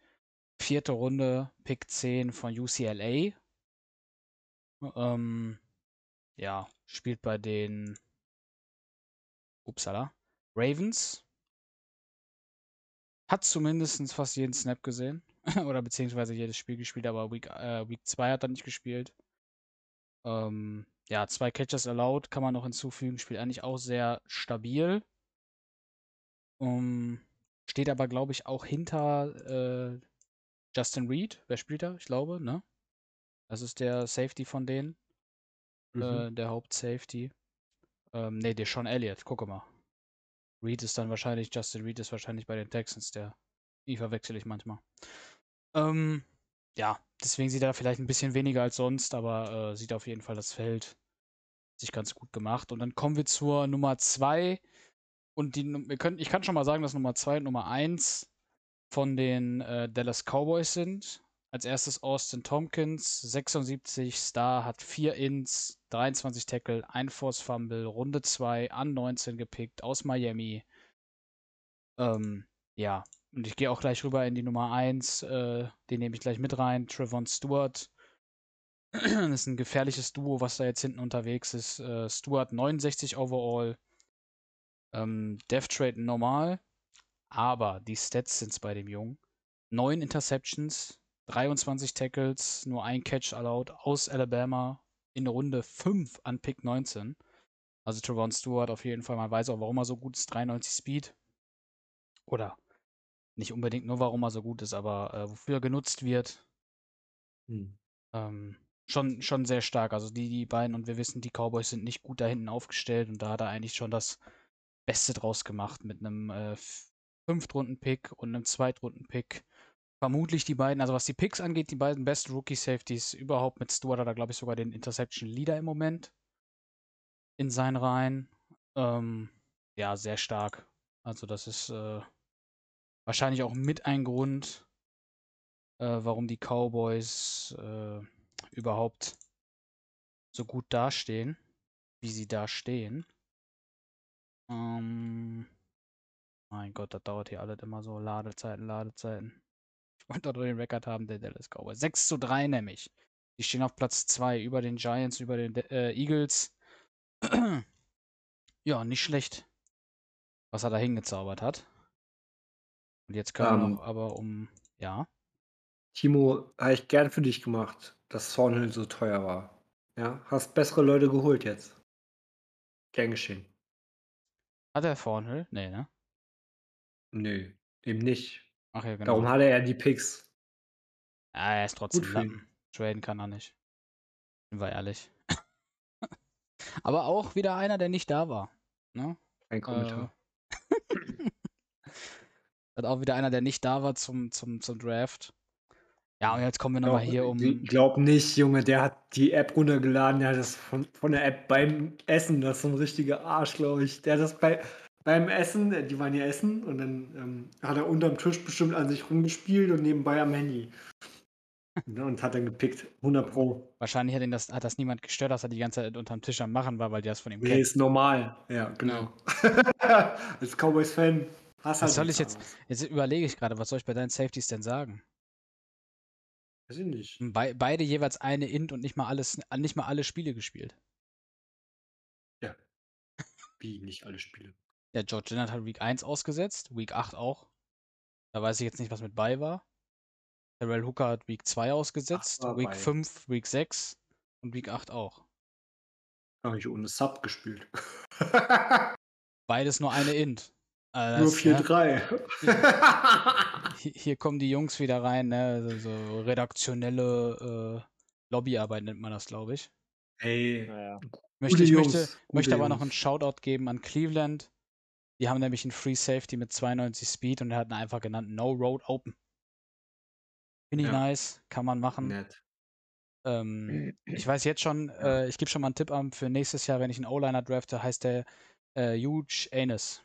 Vierte Runde, Pick 10 von UCLA. Ähm, ja, spielt bei den Upsala. Ravens. Hat zumindest fast jeden Snap gesehen. <laughs> Oder beziehungsweise jedes Spiel gespielt, aber Week, äh, Week 2 hat er nicht gespielt. Ähm, ja, zwei Catches allowed kann man noch hinzufügen. Spielt eigentlich auch sehr stabil. Um, steht aber, glaube ich, auch hinter äh, Justin Reed. Wer spielt da? Ich glaube, ne? Das ist der Safety von denen. Mhm. Äh, der Hauptsafety. Ähm, ne, der Sean Elliott, gucke mal. Reed ist dann wahrscheinlich, Justin Reed ist wahrscheinlich bei den Texans, der. Die verwechsel ich manchmal. Ähm, ja, deswegen sieht er vielleicht ein bisschen weniger als sonst, aber äh, sieht auf jeden Fall das Feld sich ganz gut gemacht. Und dann kommen wir zur Nummer 2. Und die, wir können, ich kann schon mal sagen, dass Nummer 2 und Nummer 1 von den äh, Dallas Cowboys sind. Als erstes Austin Tompkins, 76 Star, hat 4 Ins, 23 Tackle, 1 Force Fumble, Runde 2, an 19 gepickt, aus Miami. Ähm, ja, und ich gehe auch gleich rüber in die Nummer 1, äh, den nehme ich gleich mit rein, Trevon Stewart. <clears throat> Das ist ein gefährliches Duo, was da jetzt hinten unterwegs ist. Äh, Stewart 69 overall, ähm, Death Trade normal, aber die Stats sind bei dem Jungen. 9 Interceptions, 23 Tackles, nur ein Catch allowed aus Alabama in Runde 5 an Pick 19. Also Trevon Stewart auf jeden Fall, man weiß auch, warum er so gut ist, 93 Speed. Oder nicht unbedingt nur, warum er so gut ist, aber äh, wofür er genutzt wird, Hm. ähm, schon, schon sehr stark. Also die, die beiden, und wir wissen, die Cowboys sind nicht gut da hinten aufgestellt und da hat er eigentlich schon das Beste draus gemacht mit einem äh, Fünftrunden-Pick und einem Zweitrunden-Pick. Vermutlich die beiden, also was die Picks angeht, die beiden besten Rookie-Safeties überhaupt mit Stewart hat er, glaube ich, sogar den Interception-Leader im Moment in seinen Reihen. Ähm, ja, sehr stark. Also das ist äh, wahrscheinlich auch mit ein Grund, äh, warum die Cowboys äh, überhaupt so gut dastehen, wie sie da stehen. Ähm, mein Gott, das dauert hier alles immer so. Ladezeiten, Ladezeiten. Wollte doch den Record haben, der Dallas Cowboys. 6 zu 3 nämlich. Die stehen auf Platz 2 über den Giants, über den äh, Eagles. <clears throat> ja, nicht schlecht, was er da hingezaubert hat. Und jetzt können wir Ähm. noch aber um, ja. Timo, habe ich gern für dich gemacht, dass Thornhill so teuer war. Ja, hast bessere Leute geholt jetzt. Gern geschehen. Hat er Thornhill? Nee, ne? Nö, eben nicht. Ach ja, genau. Darum hatte er die Picks. Ja, er ist trotzdem. Lappen. Traden kann er nicht. Sind wir ehrlich. <laughs> aber auch wieder einer, der nicht da war. Ne? Ein Kommentar. <laughs> Hat auch wieder einer, der nicht da war zum, zum, zum Draft. Ja, und jetzt kommen wir nochmal hier um. Glaub nicht, Junge, der hat die App runtergeladen, der hat das von, von der App beim Essen, das ist so ein richtiger Arsch, glaube ich. Der hat das bei, beim Essen, äh, die waren ja essen und dann ähm, hat er unterm Tisch bestimmt an sich rumgespielt und nebenbei am Handy. Ne, und hat dann gepickt, 100 Pro. Wahrscheinlich hat ihn das, hat das niemand gestört, dass er die ganze Zeit unterm Tisch am Machen war, weil die das von ihm Nee, kennen. ist normal. Ja, genau. <laughs> Als Cowboys-Fan hast Was halt soll ich jetzt-. Jetzt überlege ich gerade, was soll ich bei deinen Safeties denn sagen? Weiß ich nicht. Be beide jeweils eine Int und nicht mal alles, nicht mal alle Spiele gespielt. Wie, nicht alle Spiele. Der George Leonard hat Week 1 ausgesetzt, Week 8 auch. Da weiß ich jetzt nicht, was mit bei war. Terrell Hooker hat Week 2 ausgesetzt, Week bei. 5, Week 6 und Week 8 auch. Habe ich ohne Sub gespielt. <laughs> Beides nur eine Int. Also Nur das, ja, 4-3. <laughs> <laughs> hier, hier kommen die Jungs wieder rein, ne? So, so redaktionelle äh, Lobbyarbeit nennt man das, glaube ich. Ey, Naja. Möchte, ich möchte, möchte aber noch einen. Shoutout geben an Cleveland. Die haben nämlich einen Free Safety mit 92 Speed und er hat ihn einfach genannt No Road Open. Finde ich Ja. nice, kann man machen. nett. Ähm, <clears throat> ich weiß jetzt schon, Ja. äh, ich gebe schon mal einen Tipp an für nächstes Jahr, wenn ich einen O-Liner drafte, heißt der äh, Huge Anus.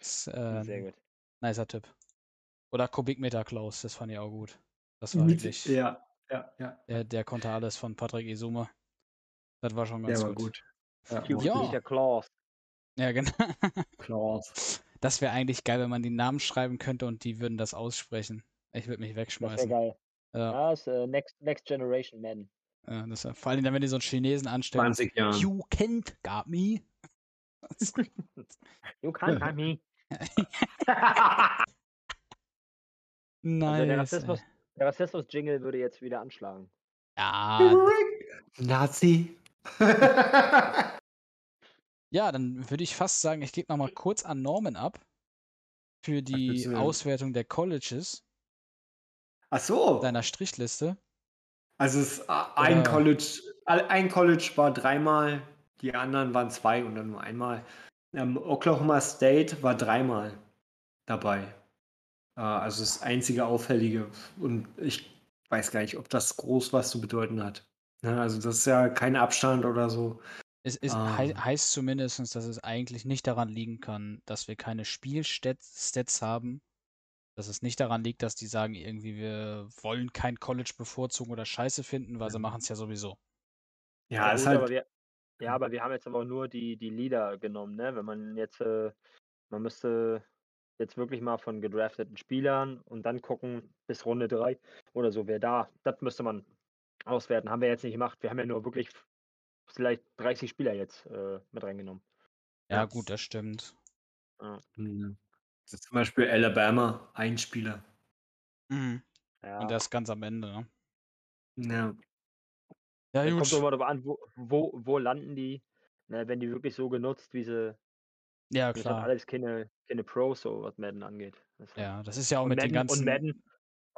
Ist, äh, Sehr ein gut. nicer Tipp. Oder Kubikmeter Klaus, das fand ich auch gut. Das war wirklich, Ja, ja, ja. der, der konnte alles von Patrick Isume. Das war schon Der ganz war gut. gut. Ja, Cute Ja. Ja. genau. <laughs> Klaus. Das wäre eigentlich geil, wenn man die Namen schreiben könnte und die würden das aussprechen. Ich würde mich Das wäre wegschmeißen. geil. Ja, Ja, ist äh, Next, Next Generation Man. ja, das wär, vor allem, dann, wenn die so einen Chinesen anstellen. 20 Jahren. You can't got me. <laughs> You can't have me. Nice. <laughs> Also der. Rassismus, der Rassismus-Jingle würde jetzt wieder anschlagen. Ja, Nazi. Ja, dann würde ich fast sagen, ich gebe nochmal kurz an Norman ab für die denn? Auswertung der Colleges Ach so. deiner Strichliste. Also es, äh, ein Oder- College, all- ein College war dreimal, die anderen waren zwei und dann nur einmal. Ähm, Oklahoma State war dreimal dabei. Äh, also das einzige Auffällige. Und ich weiß gar nicht, ob das groß was zu bedeuten hat. Ne, also das ist ja kein Abstand oder so. Es, hei Ah. heißt zumindest, dass es eigentlich nicht daran liegen kann, dass wir keine Spielstats Stats haben. Dass es nicht daran liegt, dass die sagen, irgendwie, wir wollen kein College bevorzugen oder scheiße finden, weil sie Mhm. machen es ja sowieso. Ja, gut, ist aber halt. wir, ja, aber wir haben jetzt aber auch nur die, die Leader genommen, ne? Wenn man jetzt, äh, man müsste jetzt wirklich mal von gedrafteten Spielern und dann gucken bis Runde 3 oder so, wer da, das müsste man auswerten. Haben wir jetzt nicht gemacht. Wir haben ja nur wirklich vielleicht 30 Spieler jetzt äh, mit reingenommen. Ja, Ja. gut, das stimmt. Mhm. Das ist zum Beispiel Alabama, ein Spieler. Mhm. Ja. Und das ganz am Ende, ne? Ja. Ja, Dann kommt gut. doch mal darauf an, wo, wo, wo landen die, ne, wenn die wirklich so genutzt, wie sie, Ja, das sind klar. alles keine, keine Pros, so was Madden angeht. Das Ja, das ist ja auch mit den Madden, ganzen. und Madden,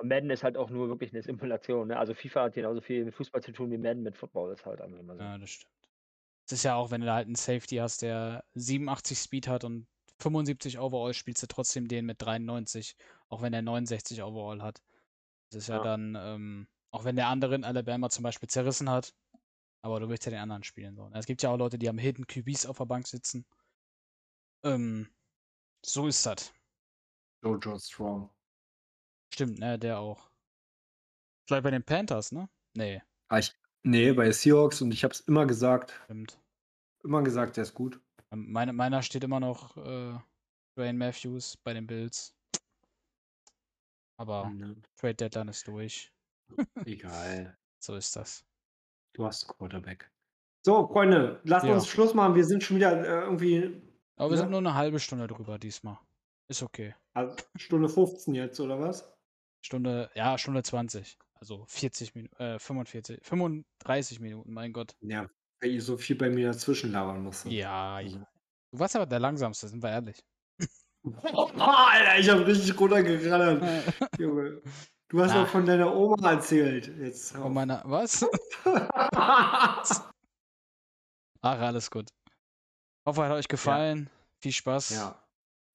und Madden ist halt auch nur wirklich eine Simulation. Ne? Also FIFA hat genauso viel mit Fußball zu tun wie Madden mit Football. ist halt einfach immer so. Ja, das stimmt. Es ist ja auch, wenn du da halt einen Safety hast, der 87 Speed hat und 75 Overall, spielst du trotzdem den mit 93, auch wenn er 69 Overall hat. Das ist ja, Ja. dann, ähm, auch wenn der andere in Alabama zum Beispiel zerrissen hat, Aber du willst ja den anderen spielen. So. ne? Es gibt ja auch Leute, die haben Hidden QBs auf der Bank sitzen. Ähm, so ist das. Jojo Strong. Stimmt, ne, der auch. Vielleicht bei den Panthers, ne? Nee, Ah, ich, nee, bei Seahawks und ich habe es immer gesagt. stimmt. Immer gesagt, der ist gut. Ähm, Meine, meiner steht immer noch äh, Dwayne Matthews bei den Bills. Aber Ne, Trade Deadline ist durch. <laughs> egal. So ist das. Du hast Quarterback. So, Freunde, lasst Ja. uns Schluss machen. Wir sind schon wieder äh, irgendwie Aber wir Ja. sind nur eine halbe Stunde drüber diesmal. Ist okay. also Stunde 15 jetzt, oder was? Stunde, ja, Stunde 20. Also 40 Minuten, äh, 45, 35 Minuten, mein Gott. Ja, weil ihr so viel bei mir dazwischen labern musst. Ja, Also. ja. Du warst aber der langsamste, sind wir ehrlich. <laughs> Alter, ich habe richtig runtergerallert. <laughs> Junge. Du hast Ah. auch von deiner Oma erzählt. Jetzt. Von meiner, was? <laughs> Ach, alles gut. Hoffe, hat euch gefallen. Viel Spaß. ja.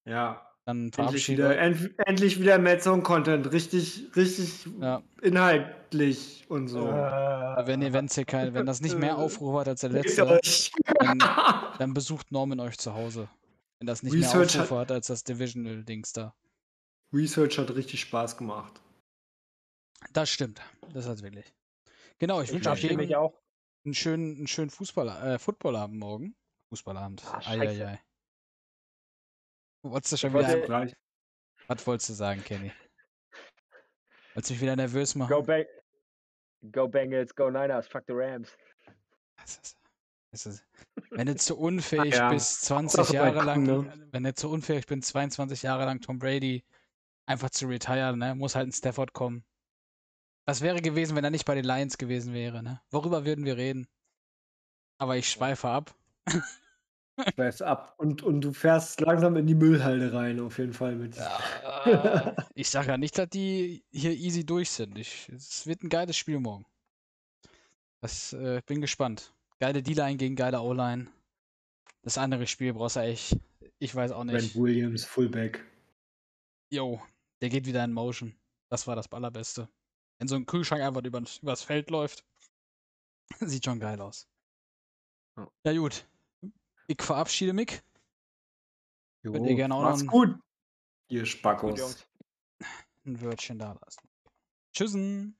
Ja. Dann Endlich verabschiede wieder, end, endlich wieder Mad-Song-Content. Richtig, richtig Ja. inhaltlich und so. Wenn ihr, wenn's hier kein, wenn das nicht mehr Aufrufe hat als der letzte, dann, <laughs> dann besucht Norman euch zu Hause. Wenn das nicht mehr Research hat- Aufrufe hat als das Divisional-Dings da. Research hat richtig Spaß gemacht. Das stimmt. Das hat wirklich. Genau, ich Ich wünsche euch auch. einen schönen, einen schönen Fußball, äh, Footballabend morgen. Fußballabend. Ah, scheiße. Eieiei. Wolltest du schon Ich wollte- wieder. Gleich. Was wolltest du sagen, Kenny? Wolltest du mich wieder nervös machen? Go, Bang go Bengals, go Niners, fuck the Rams. Das ist, das ist, wenn du zu unfähig <laughs> ja. bist, 20 Hauptsache bei Jahre lang, ne? wenn du zu unfähig bist, 22 Jahre lang Tom Brady einfach zu retiren, ne, muss halt ein Stafford kommen. Was wäre gewesen, wenn er nicht bei den Lions gewesen wäre, ne? Worüber würden wir reden? Aber ich schweife ab. <laughs> Ich weiß ab. Und, und du fährst langsam in die Müllhalde rein, auf jeden Fall mit. Äh, <laughs> ich sage ja nicht, dass die hier easy durch sind. Ich, es wird ein geiles Spiel morgen. Das äh, bin gespannt. Geile D-Line gegen geile O-Line. Das andere Spiel brauchst du echt. Ich weiß auch Brent nicht. Williams, Fullback. Jo, der geht wieder in Motion. Das war das Allerbeste. Wenn so ein Kühlschrank einfach über, übers Feld läuft. <laughs> Sieht schon geil aus. Ja. Ja, gut. Ich verabschiede mich. Jo, Könnt ihr gerne auch noch ein- gut, ihr Spackos. Ein Wörtchen da lassen. Tschüssen.